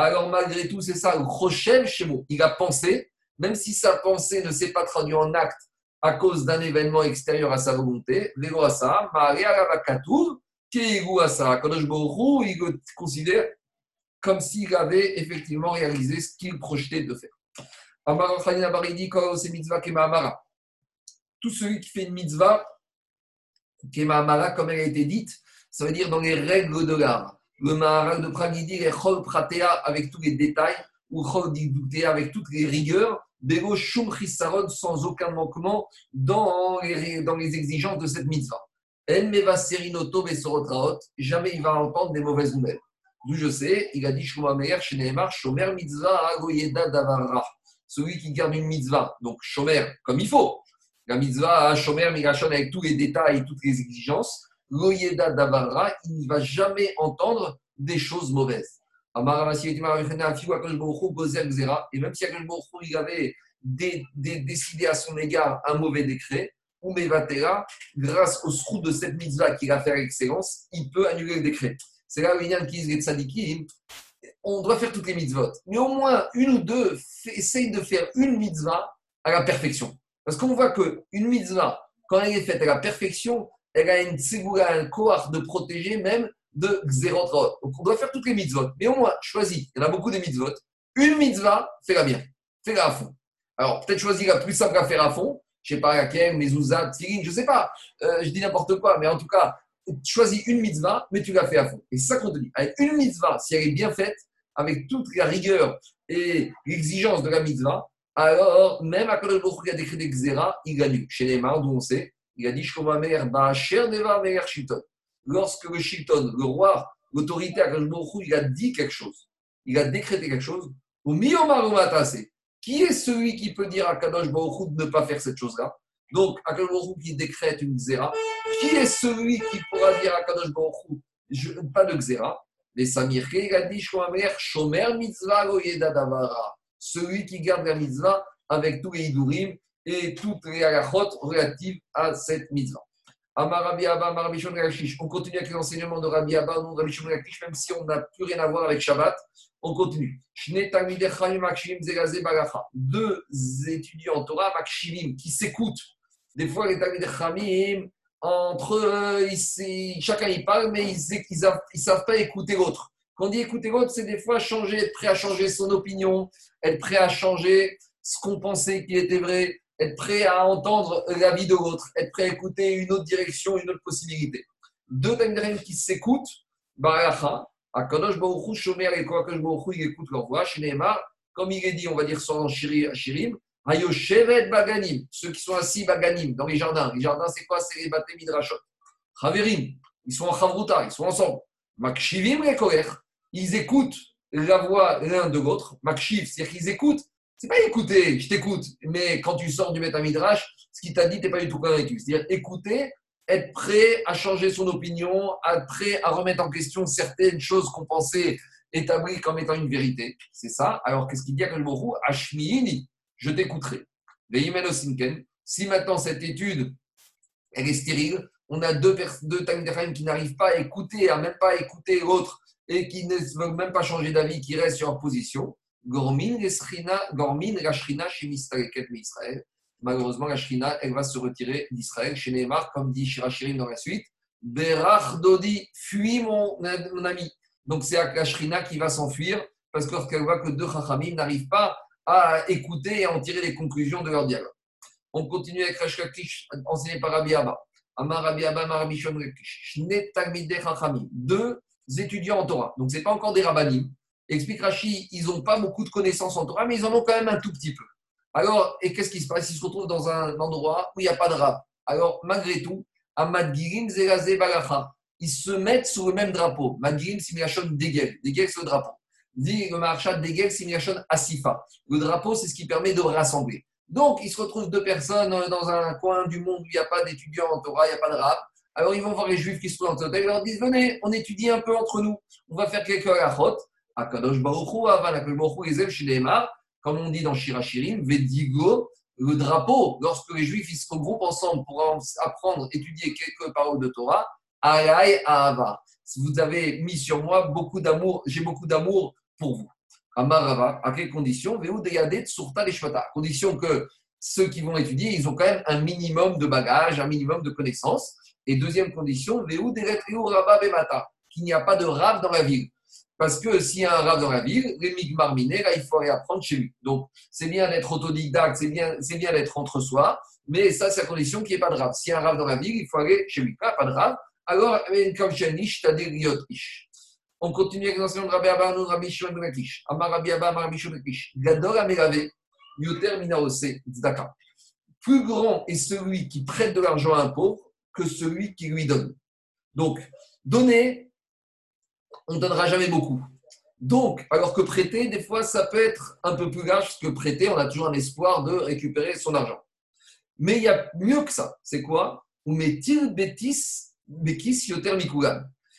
Alors, malgré tout, c'est ça, le Rochel Shemo. Il a pensé, même si sa pensée ne s'est pas traduite en acte à cause d'un événement extérieur à sa volonté, ça, Maria Ravakatour, ça, Kadosh il le considère comme s'il avait effectivement réalisé ce qu'il projetait de faire. Tout celui qui fait une mitzvah, Kemamara, comme elle a été dite, ça veut dire dans les règles de l'art. Le Maharal de Prague, il dit les Chol Pratea avec tous les détails, ou Chol Dikdutea avec toutes les rigueurs, Bego Shum Chisaron sans aucun manquement dans les, exigences de cette mitzvah. Jamais il va entendre des mauvaises nouvelles. D'où je sais, il a dit chez Nehemar, Shomer mitzvah agoyeda davarra. Celui qui garde une mitzvah, donc Shomer, comme il faut. La mitzvah, Shomer, Migashon, avec tous les détails, toutes les exigences. Goyeda davarra, il ne va jamais entendre des choses mauvaises. Et même si il avait décidé à son égard un mauvais décret, ou Mevatera, grâce au srout de cette mitzvah qu'il a fait avec excellence, il peut annuler le décret. C'est là a qui tzadikim. On doit faire toutes les mitzvot, mais au moins une ou deux essayent de faire une mitzvah à la perfection. Parce qu'on voit qu'une mitzvah, quand elle est faite à la perfection, elle a une tsegoura, un kohar de protéger même de xérotrot. Donc on doit faire toutes les mitzvot, mais au moins choisis. Il y en a beaucoup de mitzvot. Une mitzvah, fais-la bien, fais-la à fond. Alors peut-être choisir la plus simple à faire à fond, je sais pas laquelle, Mezouza, Tsirin, je sais pas, euh, je dis n'importe quoi, mais en tout cas, choisis une mitzvah, mais tu l'as fait à fond. Et c'est ça qu'on te dit. Une mitzvah, si elle est bien faite, avec toute la rigueur et l'exigence de la mitzvah, alors même à Baruch il a décrit des xéra, il gagne. Chez Neymar, d'où on sait, il a dit Shkomamer, Ba'asher Deva Meir Shilton. Lorsque le Shilton, le roi, l'autorité à il a dit quelque chose, il a décrété quelque chose, au Qui est celui qui peut dire à Kadosh Baruch de ne pas faire cette chose-là? Donc, à Baruch qui décrète une xéra. Qui est celui qui pourra dire à Kadosh Baruch pas de xéra Les Samir il a dit Shomer mitzvah davara. Celui qui garde la mitzvah avec tous les idurim et toutes les halachot relatives à cette mitzvah. On continue avec l'enseignement de Rabbi Abba, non Rabbi Shimon même si on n'a plus rien à voir avec Shabbat. On continue. Deux étudiants Torah, Makshivim, qui s'écoutent. Des fois, les Talmid Chamim, entre eux, chacun y parle, mais ils ne savent pas écouter l'autre. Quand on dit écouter l'autre, c'est des fois changer, être prêt à changer son opinion, être prêt à changer ce qu'on pensait qui était vrai, être prêt à entendre l'avis de l'autre, être prêt à écouter une autre direction, une autre possibilité. Deux Tandarim qui s'écoutent, Baracha, Akadosh Baruchou, Shomer et Koakadosh Baruchou, ils écoutent leur voix, chez Neymar, comme il est dit, on va dire sans Shirim, Hayoshevet Baganim, ceux qui sont assis Baganim, dans les jardins. Les jardins, c'est quoi? C'est les bâtés Midrashot. Chaverim, ils sont en Chavruta, ils sont ensemble. Makshivim les ils écoutent la voix l'un de l'autre. Makshiv, c'est-à-dire qu'ils écoutent c'est pas écouter, je t'écoute, mais quand tu sors du Midrash, ce qu'il t'a dit, tu n'es pas du tout convaincu. C'est-à-dire écouter, être prêt à changer son opinion, être prêt à remettre en question certaines choses qu'on pensait établies comme étant une vérité. C'est ça. Alors, qu'est-ce qu'il dit à Kalbourou Ashmiini, je t'écouterai. Si maintenant cette étude, elle est stérile, on a deux, deux qui n'arrivent pas à écouter, à même pas écouter l'autre et qui ne veulent même pas changer d'avis, qui restent sur leur position. Gormin, la Shrina chez Israël. Malheureusement, la Shrina, elle va se retirer d'Israël. Chez Neymar, comme dit Shirachirim dans la suite, Berach Dodi, fuis mon, ami. Donc c'est la Shrina qui va s'enfuir parce que lorsqu'elle voit que deux Chachamim n'arrivent pas à écouter et à en tirer les conclusions de leur dialogue. On continue avec Rash enseigné par Rabbi Abba. Amar Rabbi Abba, Rabbi Shon Deux étudiants en Torah. Donc ce n'est pas encore des rabbinim Explique Rashi, ils n'ont pas beaucoup de connaissances en Torah, mais ils en ont quand même un tout petit peu. Alors, et qu'est-ce qui se passe? Ils se retrouvent dans un endroit où il n'y a pas de rab. Alors, malgré tout, à Madgirim Zelaze Balacha, ils se mettent sous le même drapeau. Madgirim Similachon Degel. Degel, c'est le drapeau. Dit le Degel Similachon Asifa. Le drapeau, c'est ce qui permet de rassembler. Donc, ils se retrouvent deux personnes dans un coin du monde où il n'y a pas d'étudiants en Torah, il n'y a pas de rab. Alors, ils vont voir les juifs qui se en Torah. Ils leur disent Venez, on étudie un peu entre nous. On va faire quelques halachot. Akadosh Baruchou, Avan, Akadosh Baruchou, Ezel, Shineemar, comme on dit dans Shirachirim, Vedigo, le drapeau, lorsque les Juifs ils se regroupent ensemble pour apprendre, étudier quelques paroles de Torah, Aïe Ahava. Vous avez mis sur moi beaucoup d'amour, j'ai beaucoup d'amour pour vous. Amarava, à quelles conditions? Condition que ceux qui vont étudier, ils ont quand même un minimum de bagages, un minimum de connaissances. Et deuxième condition, qu'il n'y a pas de rave dans la ville. Parce que s'il y a un rave dans la ville, les migmar là, il faut aller apprendre chez lui. Donc, c'est bien d'être autodidacte, c'est bien, c'est bien d'être entre soi, mais ça, c'est à condition qu'il n'y ait pas de rave. S'il y a un rave dans la ville, il faut aller chez lui. Pas, pas de rave. Alors. On continue avec l'enseignement de Rabbi Abba, Rabbi Shimon ben Lakish. Amar Rabbi Abba, Rabbi Shimon ben Lakish. Gadol Amelave, Yoter Minaose, Tzedaka. Plus grand est celui qui prête de l'argent à un pauvre que celui qui lui donne. Donc, donner, on ne donnera jamais beaucoup. Donc, alors que prêter, des fois, ça peut être un peu plus large que prêter. On a toujours un espoir de récupérer son argent. Mais il y a mieux que ça. C'est quoi?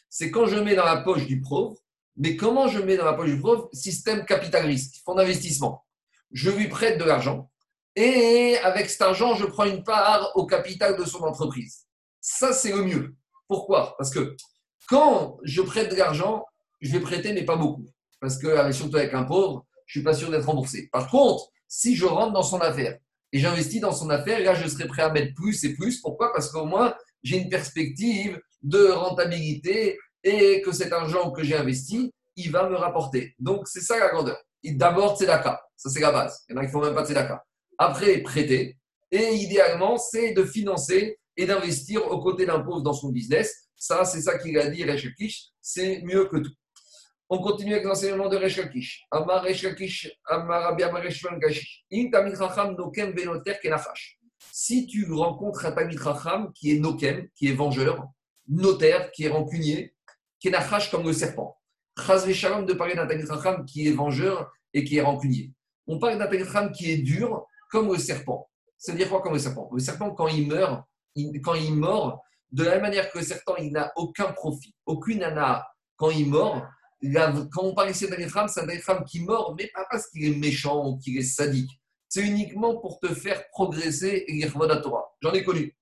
C'est quand je mets dans la poche du pauvre. Mais comment je mets dans la poche du pauvre? Système capital risque, fonds d'investissement. Je lui prête de l'argent. Et avec cet argent, je prends une part au capital de son entreprise. Ça, c'est le mieux. Pourquoi? Parce que quand je prête de l'argent, je vais prêter, mais pas beaucoup. Parce que, surtout avec un pauvre, je ne suis pas sûr d'être remboursé. Par contre, si je rentre dans son affaire et j'investis dans son affaire, là, je serai prêt à mettre plus et plus. Pourquoi? Parce qu'au moins, j'ai une perspective de rentabilité et que cet argent que j'ai investi, il va me rapporter. Donc, c'est ça la grandeur. D'abord, c'est cas. Ça, c'est la base. Il y en a qui font même pas de. Après, prêter. Et idéalement, c'est de financer et d'investir aux côtés d'un pauvre dans son business ça, c'est ça qu'il a dit, Rechakish, c'est mieux que tout. On continue avec l'enseignement de Rechakish. Amar Rechakish, Amar Rabbi Amar. Si tu rencontres un Tamid Chacham qui est Nokem, qui est vengeur, notaire, qui est rancunier, Kenachash comme le serpent. Chaz Shalom de parler d'un Tamid Chacham qui est vengeur et qui est rancunier. On parle d'un Talmud qui est dur comme le serpent. C'est-à-dire quoi comme le serpent? Le serpent, quand il meurt, quand il mord, de la même manière que serpent, il n'a aucun profit, aucune ana quand il mord. quand on parle ici d'un Talmud c'est un Talmud qui mord, mais pas parce qu'il est méchant ou qu'il est sadique. C'est uniquement pour te faire progresser et la Torah. J'en ai connu.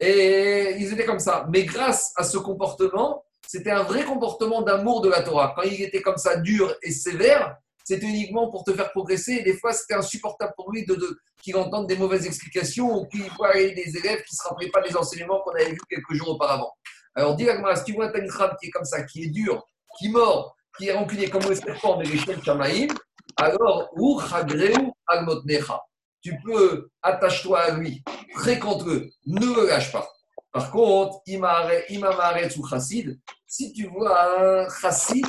Et ils étaient comme ça. Mais grâce à ce comportement, c'était un vrai comportement d'amour de la Torah. Quand il était comme ça, dur et sévère, c'était uniquement pour te faire progresser. Des fois, c'était insupportable pour lui de, de- qu'il entende des mauvaises explications ou qu'il voit des élèves qui ne se rappelaient pas des enseignements qu'on avait vus quelques jours auparavant. Alors, dis si tu vois un Tanitram qui est comme ça, qui est dur, qui mord, qui est rancunier comme le serpent de l'échelle Shamaïm, alors, ou. Tu peux, attache-toi à lui, fréquente-le, ne le lâche pas. Par contre, imamaret ou chassid, si tu vois un chassid,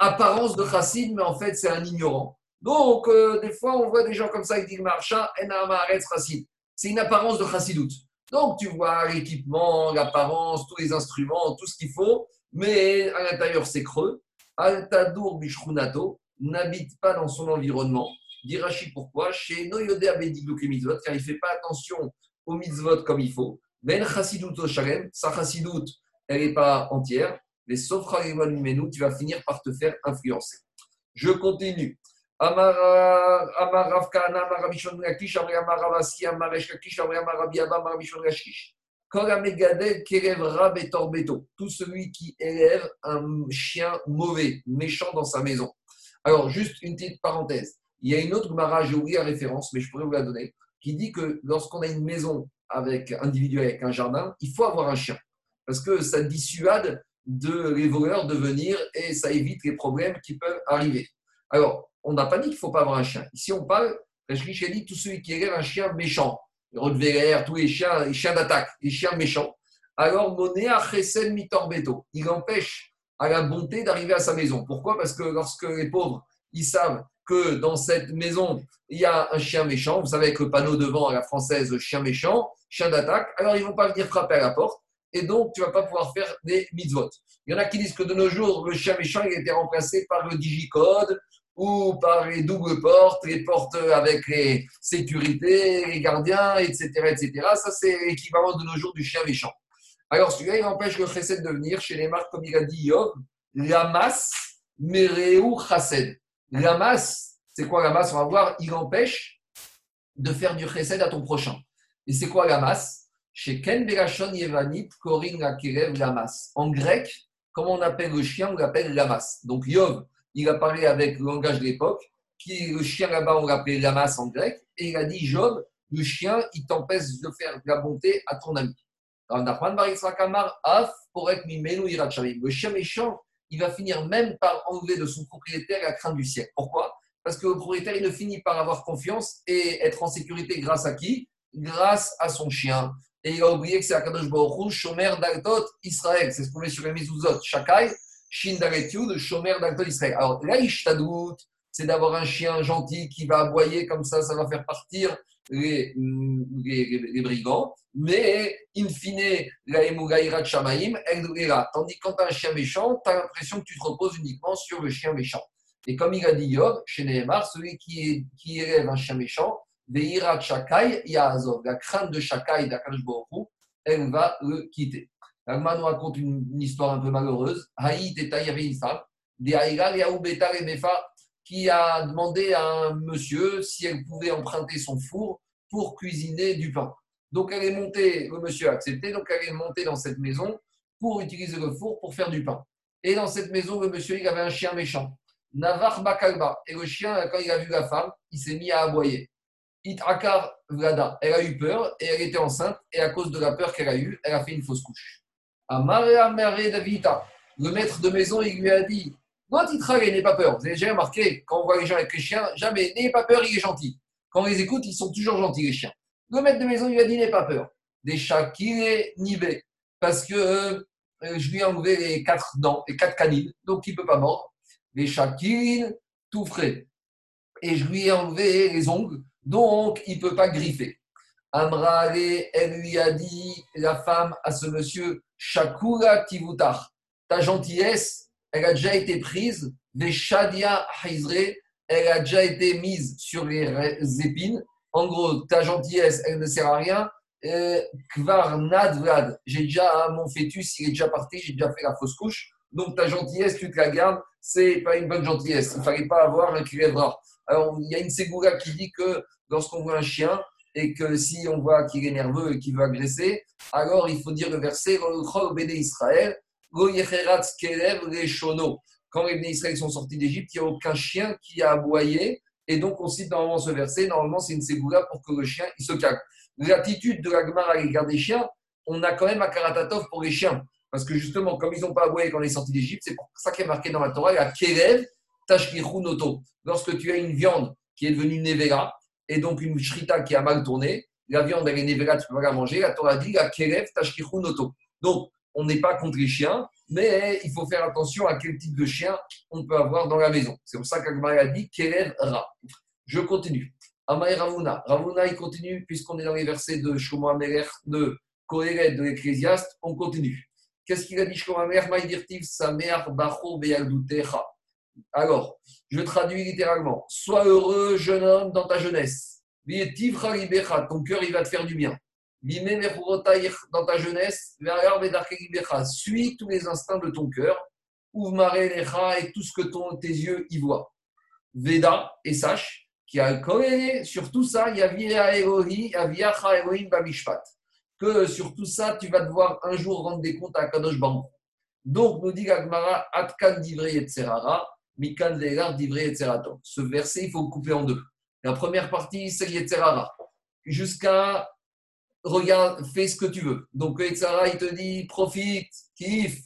apparence de chassid, mais en fait c'est un ignorant. Donc, euh, des fois, on voit des gens comme ça qui disent marcha, enamaret chassid. C'est une apparence de chassidoute. Donc, tu vois l'équipement, l'apparence, tous les instruments, tout ce qu'il faut, mais à l'intérieur c'est creux. Altadour bishrunato n'habite pas dans son environnement. Dirachi pourquoi? Chez Noyode Abedigluk mitzvot, car il ne fait pas attention aux mitzvot comme il faut. Ben chassidut au shalem, sa chassidut, elle n'est pas entière. Sauf menu, tu vas finir par te faire influencer. Je continue. Tout celui qui élève un chien mauvais, méchant dans sa maison. Alors, juste une petite parenthèse. Il y a une autre Gemara, j'ai oublié référence, mais je pourrais vous la donner, qui dit que lorsqu'on a une maison avec individuelle avec un jardin, il faut avoir un chien. Parce que ça dissuade de les voleurs de venir et ça évite les problèmes qui peuvent arriver. Alors, on n'a pas dit qu'il ne faut pas avoir un chien. Ici, on parle, Rachid a dit tout celui qui élève un chien méchant, le Rottweiler, tous les chiens, chiens d'attaque, les chiens méchants. Alors, Monéa Chesed Mitorbeto, il empêche à la bonté d'arriver à sa maison. Pourquoi? Parce que lorsque les pauvres, ils savent que dans cette maison, il y a un chien méchant, vous savez, avec le panneau devant à la française, chien méchant, chien d'attaque, alors ils ne vont pas venir frapper à la porte, et donc tu ne vas pas pouvoir faire des mitzvot. Il y en a qui disent que de nos jours, le chien méchant, il a été remplacé par le digicode, ou par les doubles portes, les portes avec les sécurités, les gardiens, etc. etc. Ça, c'est l'équivalent de nos jours du chien méchant. Alors celui-là, il empêche le chesed de venir chez les marques, comme il a dit Yov, la masse, mereu chased. La masse, c'est quoi la masse On va voir, il empêche de faire du chesed à ton prochain. Et c'est quoi la masse Chez Ken Berachon Yevanit, Korin Lakirev, la masse. En grec, comment on appelle le chien On l'appelle la masse. Donc Yov, il a parlé avec le langage de l'époque, qui le chien là-bas, on l'appelait la masse en grec, et il a dit Job, le chien, il t'empêche de faire de la bonté à ton ami. Le chien méchant, il va finir même par enlever de son propriétaire la crainte du ciel. Pourquoi? Parce que le propriétaire, il ne finit par avoir confiance et être en sécurité grâce à qui? Grâce à son chien. Et il a oublié que c'est Akadosh Baruch Hu, Shomer Daltot Israël. C'est ce qu'on met sur les Mizuzot. Shakai, Shin Daretyud, Shomer Daltot Israël. Alors là, Ishtadout, c'est d'avoir un chien gentil qui va aboyer comme ça, ça va faire partir les, les brigands. Mais, in fine, la Emugaïra Shamaim, elle est là. Tandis que quand tu as un chien méchant, tu as l'impression que tu te reposes uniquement sur le chien méchant. Et comme il a dit Yov, chez Nehemar, celui qui, qui élève un chien méchant, Veira Chakai Yaazov, la crainte de Baruch Hu, elle va le quitter. L'Agma nous raconte une, histoire un peu malheureuse. Haït et des et Mefa, qui a demandé à un monsieur si elle pouvait emprunter son four pour cuisiner du pain. Donc elle est montée, le monsieur a accepté, donc elle est montée dans cette maison pour utiliser le four pour faire du pain. Et dans cette maison, le monsieur, il avait un chien méchant, Navar Bakalba. Et le chien, quand il a vu la femme, il s'est mis à aboyer. Itrakar Vlada, elle a eu peur et elle était enceinte, et à cause de la peur qu'elle a eue, elle a fait une fausse couche. Amare Mare Davita, le maître de maison, il lui a dit Non, Titra, n'aie pas peur. Vous avez déjà remarqué, quand on voit les gens avec les chiens, jamais, n'ayez pas peur, il est gentil. Quand on les écoute, ils sont toujours gentils, les chiens. Le maître de maison, il lui a dit N'aie pas peur. Des chats qui nibé, parce que euh, je lui ai enlevé les quatre dents, les quatre canines, donc il ne peut pas mordre. Les chats qui tout frais. Et je lui ai enlevé les ongles, donc il ne peut pas griffer. Amrale, elle lui a dit, la femme à ce monsieur, Shakura Tivutar, ta gentillesse, elle a déjà été prise, des Shadia elle a déjà été mise sur les épines. En gros, ta gentillesse, elle ne sert à rien. Euh, Kvar nad vlad, j'ai déjà mon fœtus, il est déjà parti, j'ai déjà fait la fausse couche. Donc ta gentillesse, tu te la gardes, c'est pas une bonne gentillesse. Il fallait pas avoir un rare. Alors il y a une ségoula qui dit que lorsqu'on voit un chien et que si on voit qu'il est nerveux et qu'il veut agresser, alors il faut dire le verset quand les Israël sont sortis d'Égypte, il n'y a aucun chien qui a aboyé. Et donc, on cite normalement ce verset. Normalement, c'est une ségoula pour que le chien se calme. L'attitude de l'Agmar à l'égard des chiens, on a quand même un karatatov pour les chiens. Parce que justement, comme ils n'ont pas aboyé quand on est sorti d'Égypte, c'est pour ça qui est marqué dans la Torah, la kerev noto. Lorsque tu as une viande qui est devenue nevera, et donc une shrita qui a mal tourné, la viande elle est nevera, tu peux pas la manger, la Torah dit la kerev noto. Donc, on n'est pas contre les chiens, mais il faut faire attention à quel type de chien on peut avoir dans la maison. C'est pour ça qu'Agmar a dit Kerev Ra. Je continue. Amaï Ravuna. Ravuna, il continue, puisqu'on est dans les versets de Shlomo de Kohéret, de l'Ecclésiaste, on continue. Qu'est-ce qu'il a dit Shlomo Ameler? Maïdirtiv Samer Bacho Beyadutecha. Alors, je traduis littéralement Sois heureux, jeune homme, dans ta jeunesse. Ton cœur, il va te faire du bien dans ta jeunesse, suis tous les instincts de ton cœur, et tout ce que ton, tes yeux y voient. Veda, et sache qu'il y a sur tout ça, que sur tout ça, tu vas devoir un jour rendre des comptes à Kadosh Baruch. Donc, nous dit Gagmara, Atkan divrei etzerara, Mikan velar divrei etzerato. Ce verset, il faut le couper en deux. La première partie, c'est Yetzerara. Jusqu'à regarde, fais ce que tu veux. Donc, Etzara, il te dit, profite, kiffe,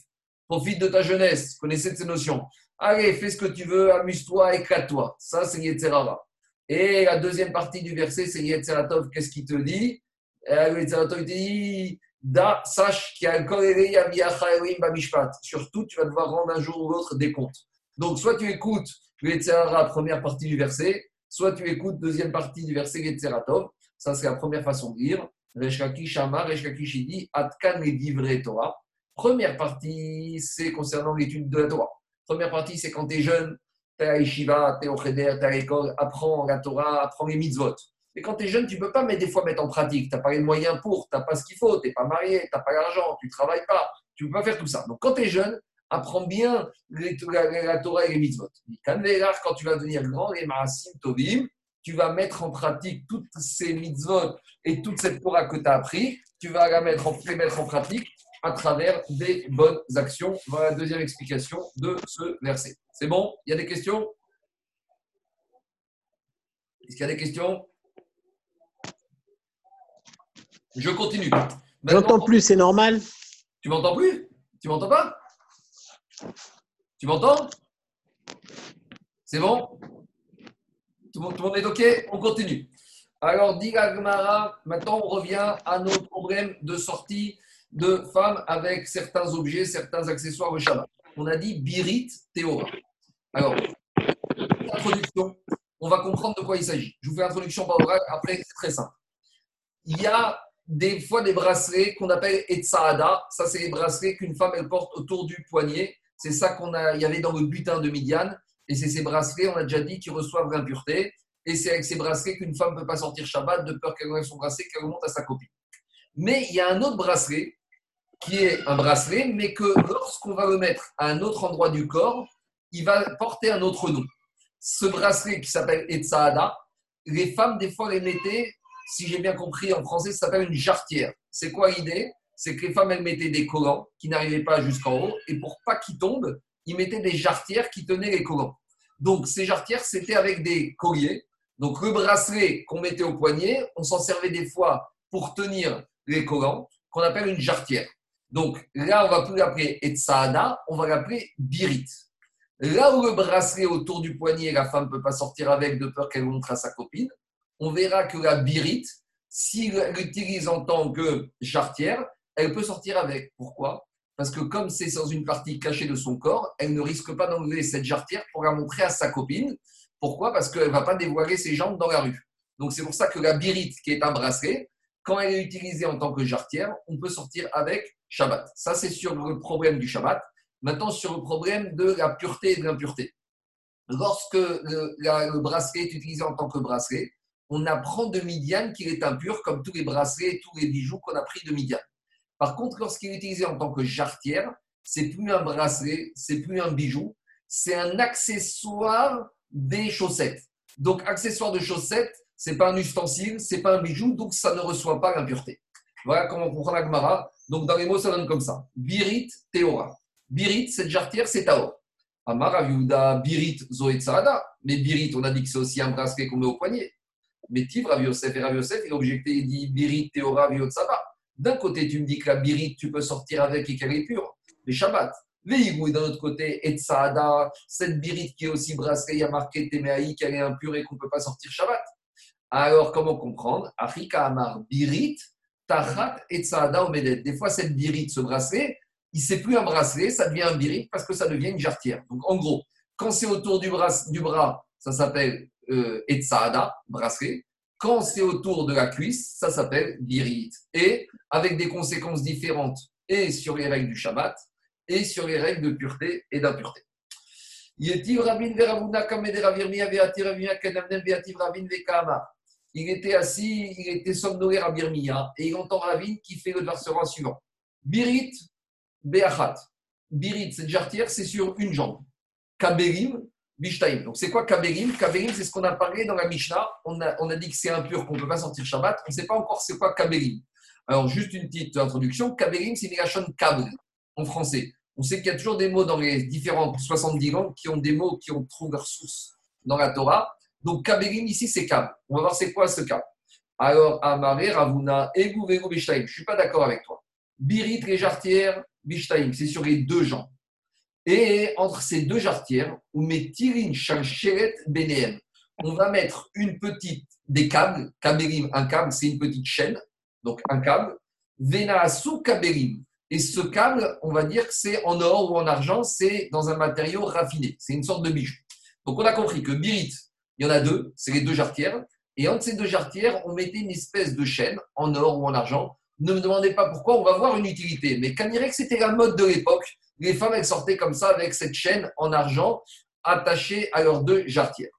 profite de ta jeunesse. Connaissez ces notions. Allez, fais ce que tu veux, amuse-toi, éclate-toi. Ça, c'est Yetzerara. Et la deuxième partie du verset, c'est Yetzeratov. Qu'est-ce qu'il te dit? Euh, Yetzeratov, il te dit, da, sache qu'il y a un. Surtout, tu vas devoir rendre un jour ou l'autre des comptes. Donc, soit tu écoutes Yetzerara, première partie du verset, soit tu écoutes deuxième partie du verset Yetzeratov. Ça, c'est la première façon de lire. Reshkakish Amar, Reshkakish dit Atkan et Torah. Première partie, c'est concernant l'étude de la Torah. Première partie, c'est quand tu es jeune, tu es à Yeshiva, tu es au Cheder, tu es à l'école, apprends la Torah, apprends les mitzvot. Mais quand tu es jeune, tu ne peux pas mettre des fois mettre en pratique. Tu n'as pas les moyens pour, tu n'as pas ce qu'il faut, tu n'es pas marié, tu n'as pas l'argent, tu ne travailles pas, tu ne peux pas faire tout ça. Donc quand tu es jeune, apprends bien la, Torah et les mitzvot. Quand tu vas devenir grand, les Maasim Tovim, tu vas mettre en pratique toutes ces mitzvot et toute cette Torah que tu as appris, tu vas la mettre en, les mettre en pratique à travers des bonnes actions. Voilà la deuxième explication de ce verset. C'est bon? Il y a des questions? Est-ce qu'il y a des questions? Je continue. J'entends plus, c'est normal Tu m'entends plus? Tu m'entends pas? Tu m'entends? C'est bon? Tout le, monde, est OK? On continue. Alors, dit maintenant on revient à nos problèmes de sortie de femmes avec certains objets, certains accessoires au Shabbat. On a dit Birit Théora. Alors, introduction, on va comprendre de quoi il s'agit. Je vous fais l'introduction par oral, après c'est très simple. Il y a des fois des bracelets qu'on appelle Etsaada. Ça, c'est les bracelets qu'une femme elle porte autour du poignet. C'est ça qu'on a, il y avait dans le butin de Midian. Et c'est ces bracelets, on a déjà dit, qui reçoivent l'impureté. Et c'est avec ces bracelets qu'une femme ne peut pas sortir Shabbat de peur qu'elle enlève son bracelet, qu'elle remonte à sa copine. Mais il y a un autre bracelet qui est un bracelet, mais que lorsqu'on va le mettre à un autre endroit du corps, il va porter un autre nom. Ce bracelet qui s'appelle Etsaada, les femmes, des fois, les mettaient, si j'ai bien compris en français, ça s'appelle une jarretière. C'est quoi l'idée? C'est que les femmes, elles mettaient des collants qui n'arrivaient pas jusqu'en haut, et pour pas qu'ils tombent, ils mettaient des jarretières qui tenaient les collants. Donc, ces jarretières, c'était avec des colliers. Donc, le bracelet qu'on mettait au poignet, on s'en servait des fois pour tenir les collants, qu'on appelle une jarretière. Donc, là, on va plus l'appeler Etsaada, on va l'appeler Birit. Là où le bracelet autour du poignet, la femme ne peut pas sortir avec de peur qu'elle montre à sa copine, on verra que la Birit, s'il l'utilise en tant que jarretière, elle peut sortir avec. Pourquoi? Parce que comme c'est dans une partie cachée de son corps, elle ne risque pas d'enlever cette jarretière pour la montrer à sa copine. Pourquoi? Parce qu'elle ne va pas dévoiler ses jambes dans la rue. Donc c'est pour ça que la birite, qui est un bracelet, quand elle est utilisée en tant que jarretière, on peut sortir avec Shabbat. Ça, c'est sur le problème du Shabbat. Maintenant, sur le problème de la pureté et de l'impureté. lorsque le, bracelet est utilisé en tant que bracelet, on apprend de Midian qu'il est impur, comme tous les bracelets, tous les bijoux qu'on a pris de Midian. Par contre, lorsqu'il est utilisé en tant que jarretière, c'est plus un bracelet, c'est plus un bijou, c'est un accessoire des chaussettes. Donc, accessoire de chaussettes, c'est pas un ustensile, c'est pas un bijou, donc ça ne reçoit pas l'impureté. Voilà comment on comprend la Gemara. Donc, dans les mots, ça donne comme ça. Birit, Théora. Birit, cette jarretière, c'est Taor. Amar Aviouda, Birit, Zoé Tsaada. Mais Birit, on a dit que c'est aussi un bracelet qu'on met au poignet. Mais Tiv, Rav Yosef et Rav Yosef, il a objecté, il dit Birit, Théora, Viotsaba. D'un côté, tu me dis que la Birit, tu peux sortir avec et qu'elle est pure. Les Shabbat. Et d'un autre côté, et Tsaada, cette Birit qui est aussi bracelet, il y a marqué Temeaï qu'elle est impure et qu'on ne peut pas sortir Shabbat. Alors, comment comprendre? Afrika Amar, Birit, Tachat et Tsaada Omedet. Des fois, cette Birit, ce bracelet, il c'est plus un bracelet, ça devient un birit parce que ça devient une jarretière. Donc en gros, quand c'est autour du bras, du bras ça s'appelle euh, Etsaada, bracelet. Quand c'est autour de la cuisse, ça s'appelle birit. Et avec des conséquences différentes et sur les règles du Shabbat et sur les règles de pureté et d'impureté. Il était assis, il était somnolé à Birmia et il entend Ravine qui fait le versement suivant. Birit, Beachat. Birit, cette jarretière, c'est sur une jambe. Kaberim, Bishtaim. Donc, c'est quoi Kaberim Kaberim, c'est ce qu'on a parlé dans la Mishnah. On a, on a dit que c'est impur, qu'on ne peut pas sortir Shabbat. On ne sait pas encore c'est quoi Kaberim. Alors, juste une petite introduction. Kaberim, c'est relation câble en français. On sait qu'il y a toujours des mots dans les différentes 70 langues qui ont des mots qui ont trouvé leur source dans la Torah. Donc, Kaberim, ici, c'est câble. On va voir c'est quoi ce câble. Alors, Amare, Ravuna, Egu, Bishtaim. Je ne suis pas d'accord avec toi. Birit, les jarretières, Bishtaim, c'est sur les deux jambes. Et entre ces deux jarretières, on met Tirin Shalcheret Benehem. On va mettre une petite, des câbles, Kaberim, un câble, c'est une petite chaîne, donc un câble, Venaasu Kaberim. Et ce câble, on va dire que c'est en or ou en argent, c'est dans un matériau raffiné, c'est une sorte de bijou. Donc on a compris que Birit, il y en a deux, c'est les deux jarretières, et entre ces deux jarretières, on mettait une espèce de chaîne en or ou en argent. Ne me demandez pas pourquoi, on va voir une utilité. Mais que c'était la mode de l'époque. Les femmes, elles sortaient comme ça avec cette chaîne en argent attachée à leurs deux jarretières.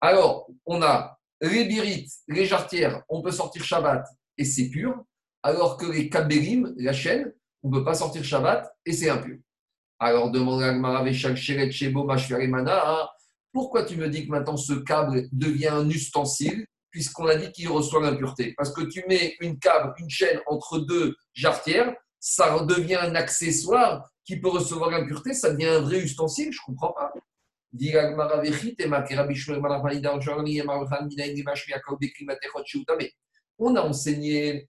Alors, on a les birites, les jarretières, on peut sortir Shabbat et c'est pur, alors que les kaberim, la chaîne, on ne peut pas sortir Shabbat et c'est impur. Alors, demande à Gmara Veshak Sheret Shebo Mashverimana, hein, pourquoi tu me dis que maintenant ce câble devient un ustensile puisqu'on a dit qu'il reçoit l'impureté? Parce que tu mets une câble, une chaîne entre deux jarretières, ça devient un accessoire qui peut recevoir l'impureté, ça devient un vrai ustensile, je ne comprends pas. On a enseigné,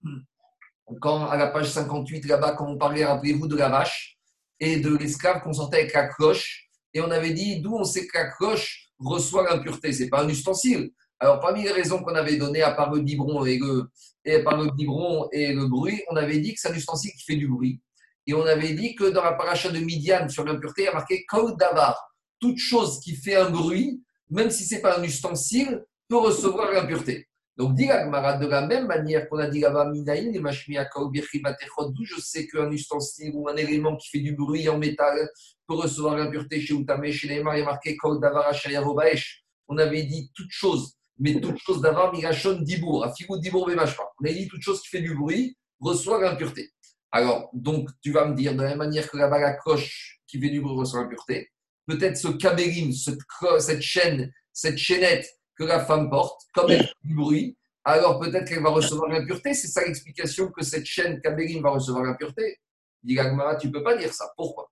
quand, à la page 58, là-bas, quand on parlait, rappelez-vous, de la vache et de l'esclave qu'on sortait avec la cloche, et on avait dit d'où on sait que la cloche reçoit l'impureté. Ce n'est pas un ustensile. Alors, parmi les raisons qu'on avait données, à part le biberon et le, et par le biberon et le bruit, on avait dit que c'est un ustensile qui fait du bruit. Et on avait dit que dans la paracha de Midian, sur l'impureté, il y a marqué Kol Davar. Toute chose qui fait un bruit, même si ce n'est pas un ustensile, peut recevoir l'impureté. Donc, dit de la même manière qu'on a dit là-bas, Minaïn, d'où je sais qu'un ustensile ou un élément qui fait du bruit en métal peut recevoir l'impureté chez Utame, chez Neymar, il y a marqué Kol Davar Ashayavobaesh. On avait dit toute chose mais toute chose d'avoir migration dibour, afigou dibour bemashpa. On a dit toute chose qui fait du bruit reçoit l'impureté. Alors, donc, tu vas me dire, de la même manière que là-bas, la cloche qui fait du bruit reçoit l'impureté, peut-être ce kabérim, cette, chaîne, cette chaînette que la femme porte, comme elle fait du bruit, alors peut-être qu'elle va recevoir l'impureté. C'est ça l'explication que cette chaîne kabérim va recevoir l'impureté. Dit Gagmara, tu ne peux pas dire ça. Pourquoi?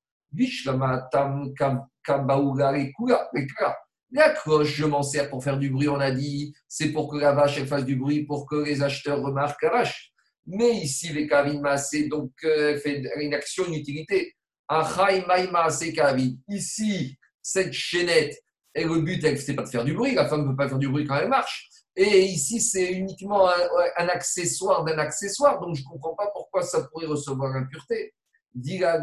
La cloche, je m'en sers pour faire du bruit, on a dit, c'est pour que la vache elle fasse du bruit, pour que les acheteurs remarquent la vache. Mais ici, les kavin c'est donc euh, fait une action, une utilité. Ici, cette chaînette, et le but, c'est pas de faire du bruit, la femme ne peut pas faire du bruit quand elle marche. Et ici, c'est uniquement un, accessoire d'un accessoire, donc je ne comprends pas pourquoi ça pourrait recevoir l'impureté. Dit la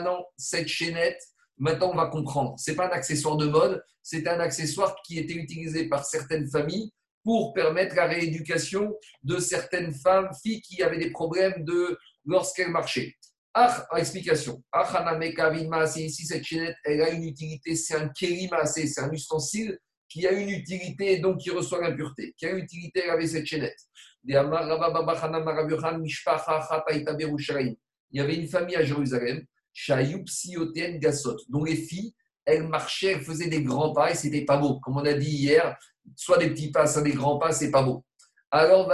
non, cette chaînette, Maintenant, on va comprendre. Ce n'est pas un accessoire de mode, c'est un accessoire qui était utilisé par certaines familles pour permettre la rééducation de certaines femmes, filles qui avaient des problèmes de lorsqu'elles marchaient. Ah, explication. Ah, Maase, ici, cette chaînette, elle a une utilité, c'est un Keri Maase, c'est un ustensile qui a une utilité et donc qui reçoit l'impureté. Quelle utilité elle avait cette chaînette? Il y avait une famille à Jérusalem, dont les filles, elles marchaient, elles faisaient des grands pas et c'était pas beau. Comme on a dit hier, soit des petits pas, soit des grands pas, c'est pas beau. Alors,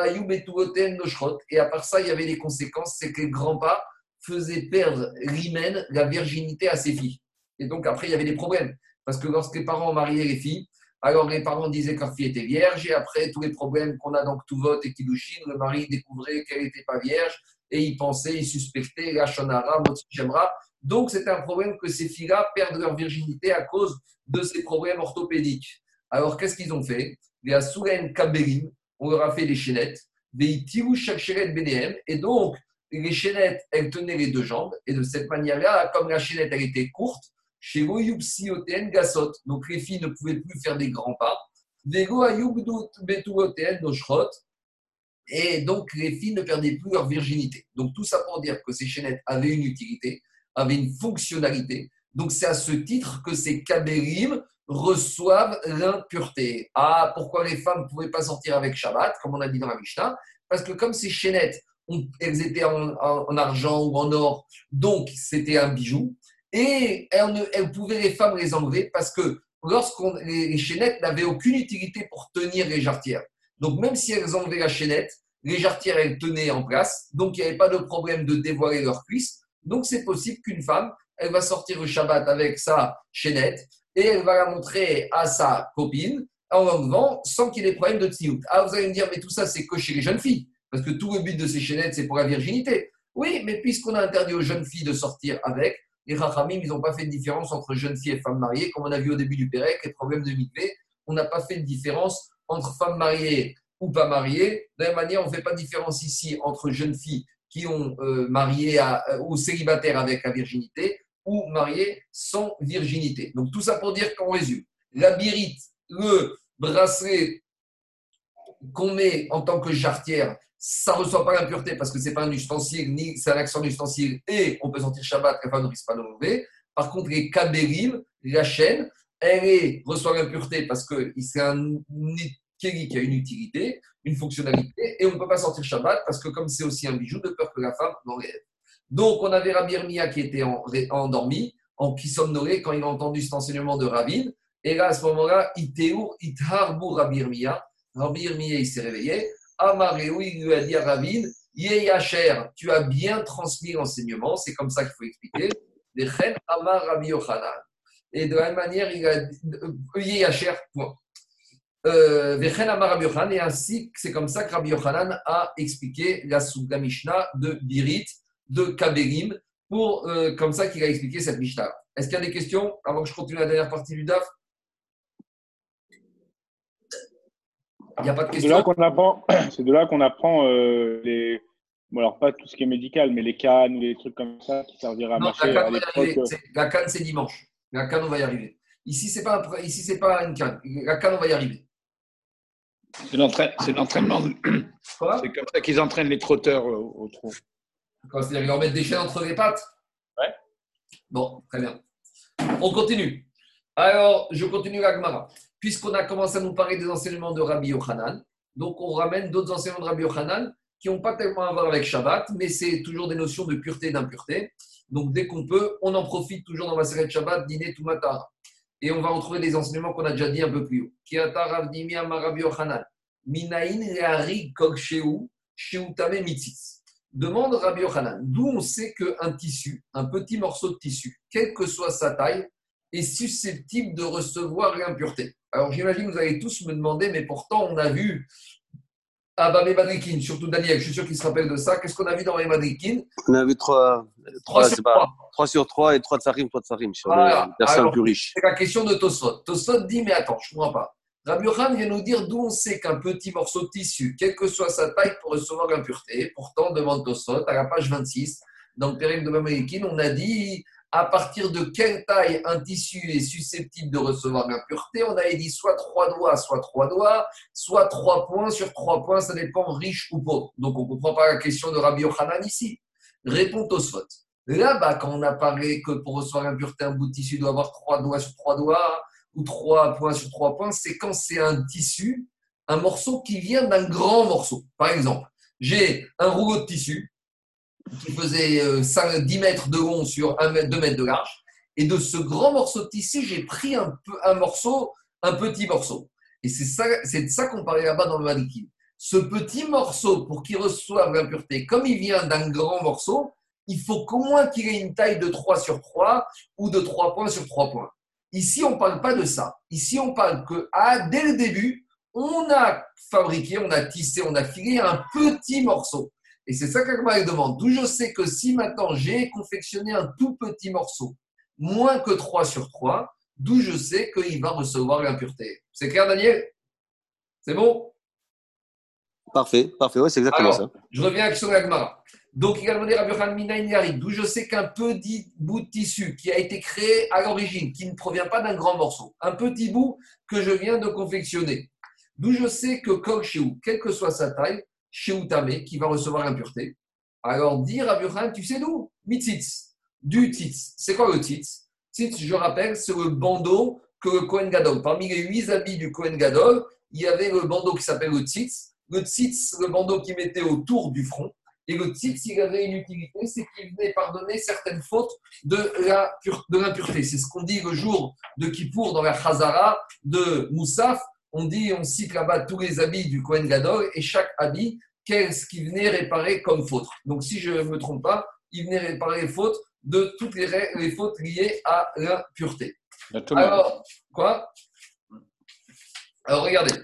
et à part ça, il y avait des conséquences, c'est que les grands pas faisaient perdre l'hymen, la virginité à ses filles. Et donc, après, il y avait des problèmes. Parce que lorsque les parents mariaient les filles, alors les parents disaient que leur fille était vierge, et après, tous les problèmes qu'on a dans vote et Kiddushin, le mari découvrait qu'elle n'était pas vierge, et il pensait, il suspectait la Shonara, Jemra. Donc, c'est un problème que ces filles-là perdent leur virginité à cause de ces problèmes orthopédiques. Alors, qu'est-ce qu'ils ont fait? Les Asuren Kaberim, on leur a fait des chaînettes, des et donc les chaînettes, elles tenaient les deux jambes, et de cette manière-là, comme la chaînette, elle était courte, chez Goyupsioten Gasot, donc les filles ne pouvaient plus faire des grands pas, et donc les filles ne perdaient plus leur virginité. Donc tout ça pour dire que ces chaînettes avaient une utilité, avaient une fonctionnalité. Donc c'est à ce titre que ces kabérim reçoivent l'impureté. Ah, pourquoi les femmes ne pouvaient pas sortir avec Shabbat, comme on a dit dans la Mishnah? Parce que comme ces chaînettes, elles étaient en, argent ou en or, donc c'était un bijou, et elles, pouvaient les femmes les enlever parce que lorsqu'on les, les chaînettes n'avaient aucune utilité pour tenir les jarretières. Donc même si elles enlevaient la chaînette, les jarretières elles tenaient en place, donc il n'y avait pas de problème de dévoiler leurs cuisses. Donc c'est possible qu'une femme, elle va sortir le Shabbat avec sa chaînette et elle va la montrer à sa copine en l'enlevant sans qu'il ait des problèmes de tsiout. Ah, vous allez me dire, mais tout ça, c'est que chez les jeunes filles, parce que tout le but de ces chaînettes, c'est pour la virginité. Oui, mais puisqu'on a interdit aux jeunes filles de sortir avec, les Rachamim, ils n'ont pas fait de différence entre jeunes filles et femmes mariées, comme on a vu au début du Pérec, les problèmes de mikvé, on n'a pas fait de différence entre femmes mariées ou pas mariées. De la même manière, on ne fait pas de différence ici entre jeunes filles qui ont euh, marié euh, ou célibataires avec la virginité ou mariés sans virginité. Donc tout ça pour dire qu'en résume, la birite, le bracelet qu'on met en tant que jarretière, ça ne reçoit pas l'impureté parce que ce n'est pas un ustensile, ni c'est un accent d'ustensile, et on peut sentir Shabbat, la femme ne risque pas de mauvais. Par contre, les kabérim, la chaîne, elle reçoit l'impureté parce que c'est un kéli qui a une utilité, une fonctionnalité, et on ne peut pas sortir Shabbat parce que comme c'est aussi un bijou, de peur que la femme l'enlève. Donc, on avait Rabbi Irmia qui était endormi, en qui somnolait quand il a entendu cet enseignement de Ravine. Et là, à ce moment-là, Iteur, Itharbu Rabbi Irmia. Rabbi Irmia, il s'est réveillé. Amareu, il lui a dit à Ravine, Yeyacher, tu as bien transmis l'enseignement, c'est comme ça qu'il faut expliquer. Amar Rabbi Yochanan. Et de la même manière, il a dit, euh, Yeyacher, point. Euh, et ainsi, c'est comme ça que Rabbi Yochanan a expliqué la Souga Mishnah de Birit, de Kaberim, pour, euh, comme ça qu'il a expliqué cette Mishnah. Est-ce qu'il y a des questions avant que je continue la dernière partie du DAF? Il n'y a pas de questions? C'est de là qu'on apprend, euh, les. Bon, alors pas tout ce qui est médical, mais les cannes ou les trucs comme ça qui serviraient à marcher. La canne, c'est dimanche. La canne, on va y arriver. Ici, ce n'est pas, ici, c'est pas une canne. La canne, on va y arriver. C'est l'entraînement. C'est comme ça qu'ils entraînent les trotteurs au, au trot. C'est-à-dire qu'ils leur mettent des chaînes entre les pattes Ouais. Bon, très bien. On continue. Alors, je continue l'Agmara. Puisqu'on a commencé à nous parler des enseignements de Rabbi Yochanan, donc on ramène d'autres enseignements de Rabbi Yochanan qui n'ont pas tellement à voir avec Shabbat, mais c'est toujours des notions de pureté et d'impureté. Donc dès qu'on peut, on en profite toujours dans la série de Shabbat, dîner tout matin. Et on va retrouver des enseignements qu'on a déjà dit un peu plus haut. Kiata Rabbi Yochanan. Minaïn Reari Kogsheu, Sheutame Mitzitz. Demande Rabbi Yochanan, d'où on sait qu'un tissu, un petit morceau de tissu, quelle que soit sa taille, est susceptible de recevoir l'impureté. Alors j'imagine que vous allez tous me demander, mais pourtant on a vu Abamé Madrikin, surtout Daniel, je suis sûr qu'il se rappelle de ça. Qu'est-ce qu'on a vu dans les Madrikin On a vu 3, 3, 3, sur 3 et 3 tsarim, 3 tsarim sur voilà. les personnes plus riches. C'est la question de Tosfot. Tosfot dit, mais attends, je ne comprends pas. Rabbi Yochanan vient nous dire d'où on sait qu'un petit morceau de tissu, quelle que soit sa taille, peut recevoir l'impureté. Pourtant, demande Tosot, à la page 26, dans le périple de Mamélikine, on a dit à partir de quelle taille un tissu est susceptible de recevoir l'impureté. On avait dit soit trois doigts, soit trois doigts, soit trois points. Sur trois points, ça dépend riche ou pauvre. Donc, on ne comprend pas la question de Rabbi Yochanan ici. Répond Tosfot. Là-bas, quand on a parlé que pour recevoir l'impureté, un bout de tissu doit avoir trois doigts sur trois doigts ou trois points sur trois points, c'est quand c'est un tissu, un morceau qui vient d'un grand morceau. Par exemple, j'ai un rouleau de tissu qui faisait 10 euh, mètres de long sur 1 mètre, 2 mètres de large. Et de ce grand morceau de tissu, j'ai pris un, morceau, un petit morceau. Et c'est ça, de ça qu'on parlait là-bas dans le Maliki. Ce petit morceau, pour qu'il reçoive l'impureté, comme il vient d'un grand morceau, il faut qu'au moins qu'il ait une taille de 3 sur 3 ou de 3 points sur 3 points. Ici, on ne parle pas de ça. Ici, on parle que ah, dès le début, on a fabriqué, on a tissé, on a filé un petit morceau. Et c'est ça qu'Agma demande. D'où je sais que si maintenant j'ai confectionné un tout petit morceau, moins que 3 sur 3, d'où je sais qu'il va recevoir l'impureté. C'est clair, Daniel? C'est bon? Parfait, parfait, oui, c'est exactement ça. Je reviens avec sur l'Agmara. Donc, il a demandé à d'où je sais qu'un petit bout de tissu qui a été créé à l'origine, qui ne provient pas d'un grand morceau, un petit bout que je viens de confectionner, d'où je sais que Kol quelle que soit sa taille, Sheutame, qui va recevoir l'impureté. Alors, dire à tu sais d'où? Mitzitz, du titz. C'est quoi le titz Titz, je rappelle, c'est le bandeau que le Kohen Gadol, parmi les huit habits du Kohen Gadol, il y avait le bandeau qui s'appelle le titz. Le titz, le bandeau qui mettait autour du front. Et le titz, il avait une utilité, c'est qu'il venait pardonner certaines fautes de l'impureté. C'est ce qu'on dit le jour de Kippour dans la Chazara de Moussaf. On dit, on cite là-bas tous les habits du Kohen Gadol et chaque habit, qu'est-ce qui venait réparer comme faute. Donc si je ne me trompe pas, il venait réparer les fautes de toutes les, les fautes liées à l'impureté. Alors, quoi? Alors regardez.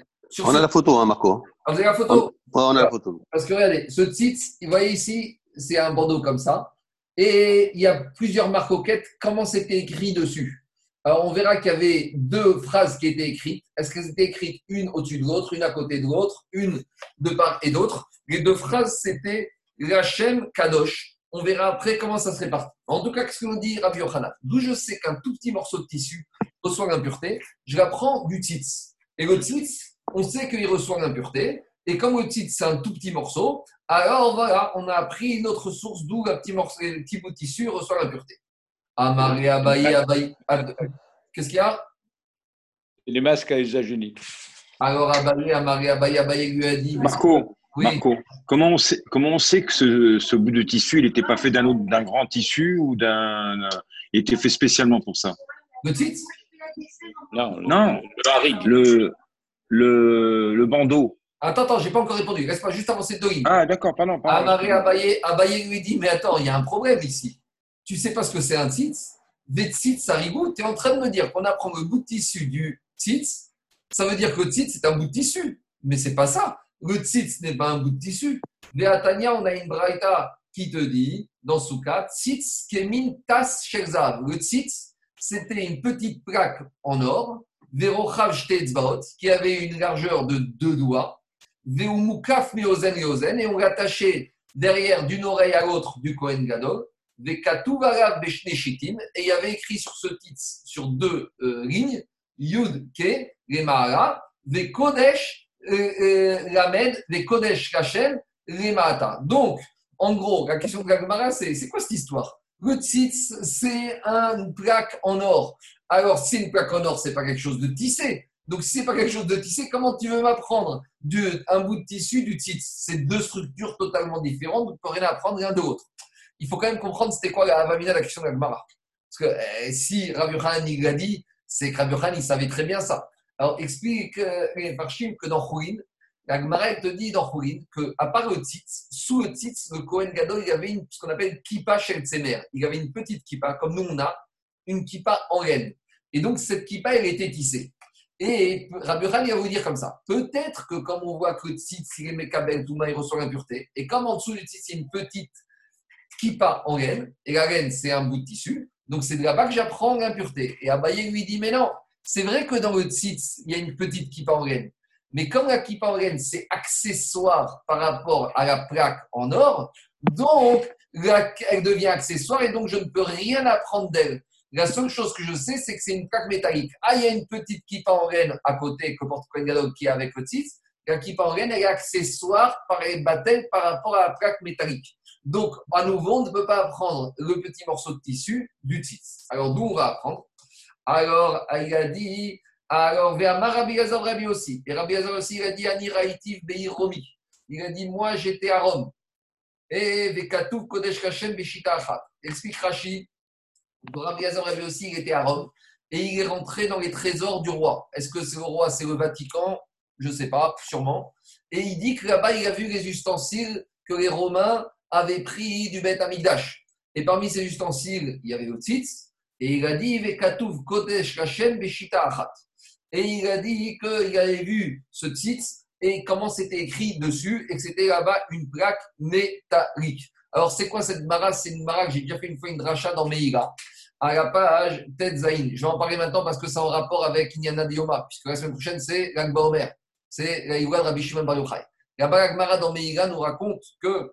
on a la photo, hein, Marco. Ah, vous avez la photo on, on a la photo. Parce que regardez, ce titre, vous voyez ici, c'est un bandeau comme ça. Et il y a plusieurs marcoquettes. Comment c'était écrit dessus? Alors, on verra qu'il y avait deux phrases qui étaient écrites. Est-ce qu'elles étaient écrites une au-dessus de l'autre, une à côté de l'autre, une de part et d'autre? Les deux phrases, c'était Rachem Kadosh. On verra après comment ça se répartit. En tout cas, qu'est-ce que nous dit Rabbi Yochanan? D'où je sais qu'un tout petit morceau de tissu reçoit l'impureté, je la prends du tzitz. Et le tzitz, on sait qu'il reçoit l'impureté. Et comme le tzitz, c'est un tout petit morceau, alors voilà, on a pris une autre source d'où le petit, morceau, le petit bout de tissu reçoit l'impureté. Amaré, Abaye, Abaye. Qu'est-ce qu'il y a? Les masques à usage unique. Alors Abaye, Amaré, Abaye, Abaye lui a dit. Marco, Marco comment, on sait, comment on sait que ce, ce bout de tissu, il n'était pas fait d'un d'un grand tissu ou d'un. Il était fait spécialement pour ça? Le titre? Non, non. Le, le, le bandeau. Attends, attends, j'ai pas encore répondu. Reste pas juste avancer de Ah, d'accord, pardon. pardon. Amaré, Abaye, Abaye lui dit Mais attends, il y a un problème ici tu sais pas ce que c'est un tzitz, des tzitz rigout, tu es en train de me dire qu'on apprend le bout de tissu du tzitz, ça veut dire que le tzitz, c'est un bout de tissu. Mais c'est pas ça. Le tzitz n'est pas un bout de tissu. Tania, on a une braïta qui te dit, dans Soukat, tzitz kemin tas. Le tzitz, c'était une petite plaque en or, qui avait une largeur de deux doigts, veumukaf meozen et on l'attachait derrière d'une oreille à l'autre du Kohen Gadol, et il y avait écrit sur ce titre, sur deux euh, lignes, Yud Ke, les Mahara, les Kodesh, euh, euh, Lamed, les Kodesh Kachem, les. Donc, en gros, la question de la c'est c'est quoi cette histoire? Le tzitz, c'est une plaque en or. Alors, si une plaque en or, c'est pas quelque chose de tissé. Donc, si c'est pas quelque chose de tissé, comment tu veux m'apprendre? Un bout de tissu du tzitz C'est deux structures totalement différentes, donc tu rien apprendre l'un de l'autre il faut quand même comprendre c'était quoi la Avamina, la question de Parce que euh, si Rabbi il l'a dit, c'est que Rabbi il savait très bien ça. Alors explique euh, que dans Khourin, la Gemara te dit dans Khourin qu'à part le tzitz, sous le tzitz, le Kohen Gadol, il y avait ce qu'on appelle kippa tzemer. Il y avait une petite kippa, comme nous on a, une kippa en laine. Et donc cette kippa, elle était tissée. Et Rabbi va vous dire comme ça. Peut-être que comme on voit que tzitz, il est mekabel, tout il reçoit l'impureté. Et comme en dessous du tzitz, il y a une petite kippa en laine, et la laine, c'est un bout de tissu. Donc, c'est de là-bas que j'apprends l'impureté. Et Abaye lui dit, mais non, c'est vrai que dans le tzitz, il y a une petite kippa en laine. Mais comme la kippa en laine, c'est accessoire par rapport à la plaque en or, donc elle devient accessoire et donc je ne peux rien apprendre d'elle. La seule chose que je sais, c'est que c'est une plaque métallique. Ah, il y a une petite kippa en laine à côté que porte qui est avec le tzitz. La kippa en laine, elle est accessoire par les par rapport à la plaque métallique. Donc, à nouveau, on ne peut pas prendre le petit morceau de tissu du tzitz. Alors, d'où on va apprendre? Alors, il a dit, alors, vers Rabbi Rabbi aussi. Et Rabbi aussi, il a dit, Ani Raïtiv Romi. Il a dit, moi, j'étais à Rome. Et Vekatouf Kodesh Kashem Beshita Achat. Explique Rashi. Rabbi Gazor Rabbi aussi, il était à Rome. Et il est rentré dans les trésors du roi. Est-ce que c'est le roi, c'est le Vatican? Je ne sais pas, sûrement. Et il dit que là-bas, il a vu les ustensiles que les Romains avaient pris du Beth Amigdash. Et parmi ces ustensiles, il y avait le tzitz. Et il a dit, et il a dit qu'il avait vu ce tzitz et comment c'était écrit dessus et que c'était là-bas une plaque métallique. Alors, c'est quoi cette mara? C'est une mara que j'ai déjà fait une fois une dracha dans Meïga, à la page Ted Zain. Je vais en parler maintenant parce que c'est en rapport avec Inyana Dioma, puisque la semaine prochaine, c'est l'Akba Omer. C'est la Iwa de Rabbi Shimon Bar Yochai. Là-bas, dans Meïga nous raconte que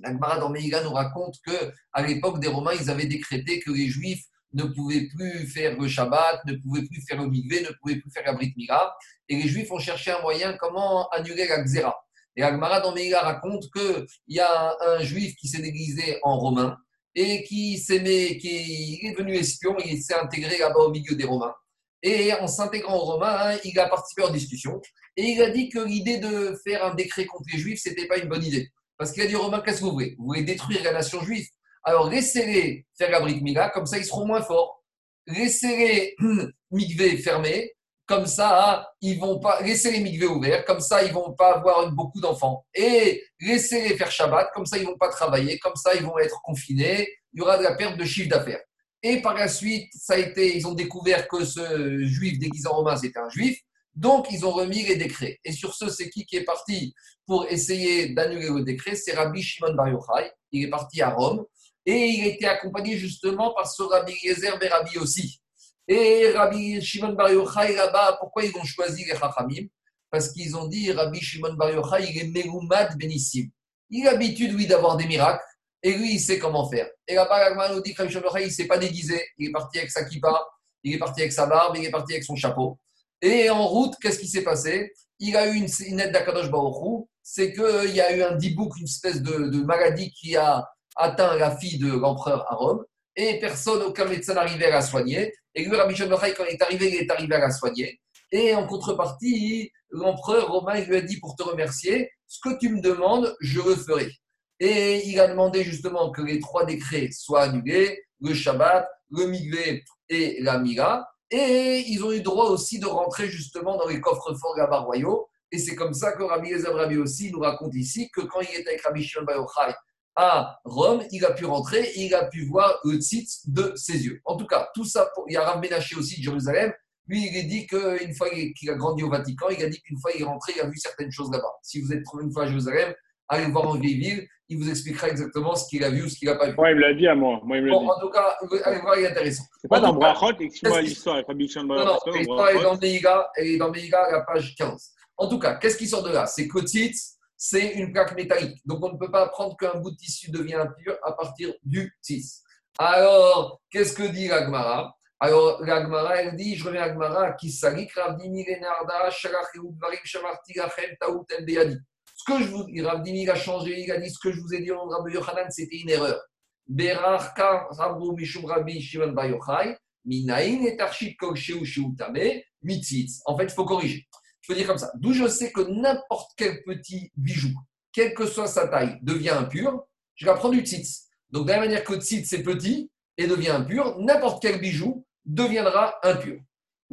L'Agmara dans Meïga nous raconte que à l'époque des Romains, ils avaient décrété que les Juifs ne pouvaient plus faire le Shabbat, ne pouvaient plus faire le Migvé, ne pouvaient plus faire la Brit Mira. Et les Juifs ont cherché un moyen comment annuler la Xéra. Et Agmara dans Meïga raconte qu'il y a un Juif qui s'est déguisé en Romain et qui, s'est qui est devenu espion, il s'est intégré là-bas au milieu des Romains. Et en s'intégrant aux Romains, hein, il a participé aux discussions. Et il a dit que l'idée de faire un décret contre les Juifs, ce n'était pas une bonne idée. Parce qu'il a dit aux Romains, qu'est-ce que vous voulez? Vous voulez détruire la nation juive? Alors laissez-les faire la brique mila, comme ça ils seront moins forts. Laissez-les migvé fermés, comme ça ils vont pas. Laissez les migvé ouverts, comme ça ils vont pas avoir beaucoup d'enfants. Et laissez-les faire Shabbat, comme ça ils vont pas travailler, comme ça ils vont être confinés. Il y aura de la perte de chiffre d'affaires. Et par la suite, ça a été, ils ont découvert que ce juif déguisé en romain, c'était un juif. Donc, ils ont remis les décrets. Et sur ce, c'est qui qui est parti pour essayer d'annuler le décret? C'est Rabbi Shimon Bar Yochai. Il est parti à Rome. Et il était accompagné justement par ce Rabbi Yezer Rabbi aussi. Et Rabbi Shimon Bar Yochai là-bas, pourquoi ils ont choisi les Chachamim? Parce qu'ils ont dit Rabbi Shimon Bar Yochai, il est Megumad Benissim. Il a l'habitude, lui, d'avoir des miracles. Et lui, il sait comment faire. Et là-bas, nous dit que Rabbi Shimon Bar Yochai, il ne s'est pas déguisé. Il est parti avec sa kippa, il est parti avec sa barbe, il est parti avec son chapeau. Et en route, qu'est-ce qui s'est passé? Il a eu une, une aide d'Akadosh Baruch c'est qu'il y a eu un dibouk, une espèce de, de maladie qui a atteint la fille de l'empereur à Rome et personne, aucun médecin n'arrivait à la soigner. Et lui, Rabbi quand il est arrivé, il est arrivé à la soigner. Et en contrepartie, l'empereur romain lui a dit pour te remercier, ce que tu me demandes, je le ferai. Et il a demandé justement que les trois décrets soient annulés, le Shabbat, le Migvé et la Mira. Et ils ont eu droit aussi de rentrer justement dans les coffres forts là royaux. Et c'est comme ça que Rabbi Rabbi aussi nous raconte ici que quand il était avec Rabbi Shimon à Rome, il a pu rentrer et il a pu voir le tzitz de ses yeux. En tout cas, tout ça, il y a Rav Menaché aussi de Jérusalem. Lui, il a dit qu'une fois qu'il a grandi au Vatican, il a dit qu'une fois il est rentré, il a vu certaines choses là-bas. Si vous êtes trouvé une fois à Jérusalem, allez voir en vieille ville, il vous expliquera exactement ce qu'il a vu ou ce qu'il n'a pas vu. Moi, il me l'a dit à moi. moi il me bon, En tout cas, allez voir, il est intéressant. C'est pas dans Brachot, explique-moi l'histoire Non, non, l'histoire est dans Meiga, et dans Meiga, la page 15. En tout cas, qu'est-ce qui sort de là? C'est que tzitz, c'est une plaque métallique. Donc on ne peut pas apprendre qu'un bout de tissu devient impur à partir du tis. Alors, qu'est-ce que dit l'Agmara Alors, l'Agmara, elle dit, je reviens à l'Agmara, qui salik Ravdimi Renarda, Shamarti Lachem Taout. Ce que je vous dis, Ravdimi a changé, il a dit ce que je vous ai dit en Rabbi Yochanan, c'était une erreur. Berarka Rabbu Mishum Rabbi Shimon Bayochai, Minaïn et Tarshit Kol Sheu Sheutame, Mitzitz. En fait, il faut corriger. Je peux dire comme ça. D'où je sais que n'importe quel petit bijou, quelle que soit sa taille, devient impur, je vais prendre du tzitz. Donc, de la manière que tzitz c'est petit et devient impur, n'importe quel bijou deviendra impur.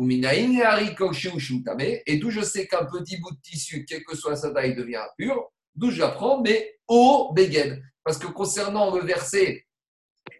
Et d'où je sais qu'un petit bout de tissu, quelle que soit sa taille, devient impur, d'où j'apprends, mais au beged. Parce que concernant le verset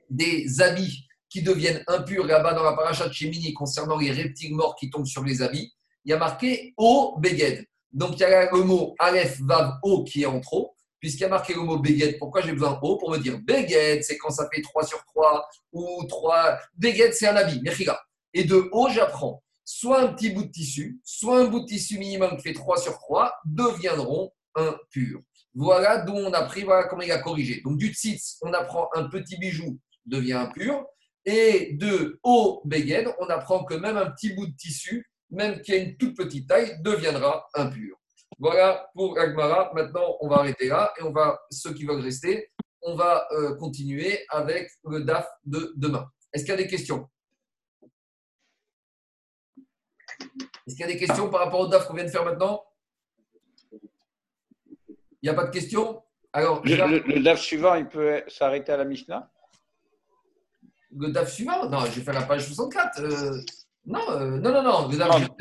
des habits qui deviennent impurs là-bas dans la paracha de Shemini, concernant les reptiles morts qui tombent sur les habits, il y a marqué O Beged. Donc il y a le mot Aleph Vav O qui est en trop, puisqu'il y a marqué le mot Beged. Pourquoi j'ai besoin O Pour me dire Beged, c'est quand ça fait 3 sur 3 ou 3. Beged, c'est un habit, Mechila. Et de O, j'apprends soit un petit bout de tissu, soit un bout de tissu minimum qui fait 3 sur 3 deviendront impurs. Voilà d'où on a pris, voilà comment il a corrigé. Donc du tzitz, on apprend un petit bijou devient impur. Et de O Beged, on apprend que même un petit bout de tissu même qui a une toute petite taille, deviendra impur. Voilà pour Agmara. Maintenant, on va arrêter là et on va, ceux qui veulent rester, on va euh, continuer avec le DAF de demain. Est-ce qu'il y a des questions? Est-ce qu'il y a des questions par rapport au DAF qu'on vient de faire maintenant? Il n'y a pas de questions? Alors, le, le, DAF suivant, il peut s'arrêter à la Mishnah? Le DAF suivant? Non, j'ai fait la page 64. Euh, non, euh, non, non, non,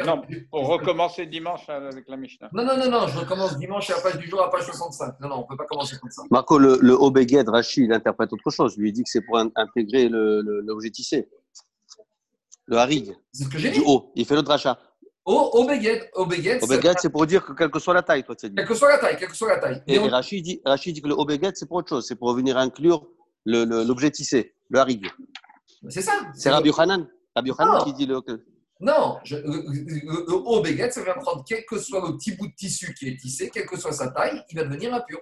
non, Pour recommencer dimanche avec la Mishnah. Non, non, non, non, je recommence dimanche à la page du jour à page 65. Non, non, on ne peut pas commencer comme ça. Marco, le, le Obeged, Rachid, il interprète autre chose. Je lui ai dit que c'est pour intégrer l'objet tissé. Le harig. C'est ce que j'ai dit. Du haut. Il fait le dracha. Au, Obeged. Obeged, c'est pour dire que quelle que soit la taille, toi, tu dit. Quelle que soit la taille, quelle que soit la taille. Et, et Rachid, dit, Rachid dit que le Obeged, c'est pour autre chose. C'est pour venir inclure l'objet tissé, le harig. C'est ça. C'est Rabbi Hanan. Rabbi Hanan qui dit le. Non, je, le, haut béguette, ça va prendre quel que soit le petit bout de tissu qui est tissé, quelle que soit sa taille, il va devenir impur.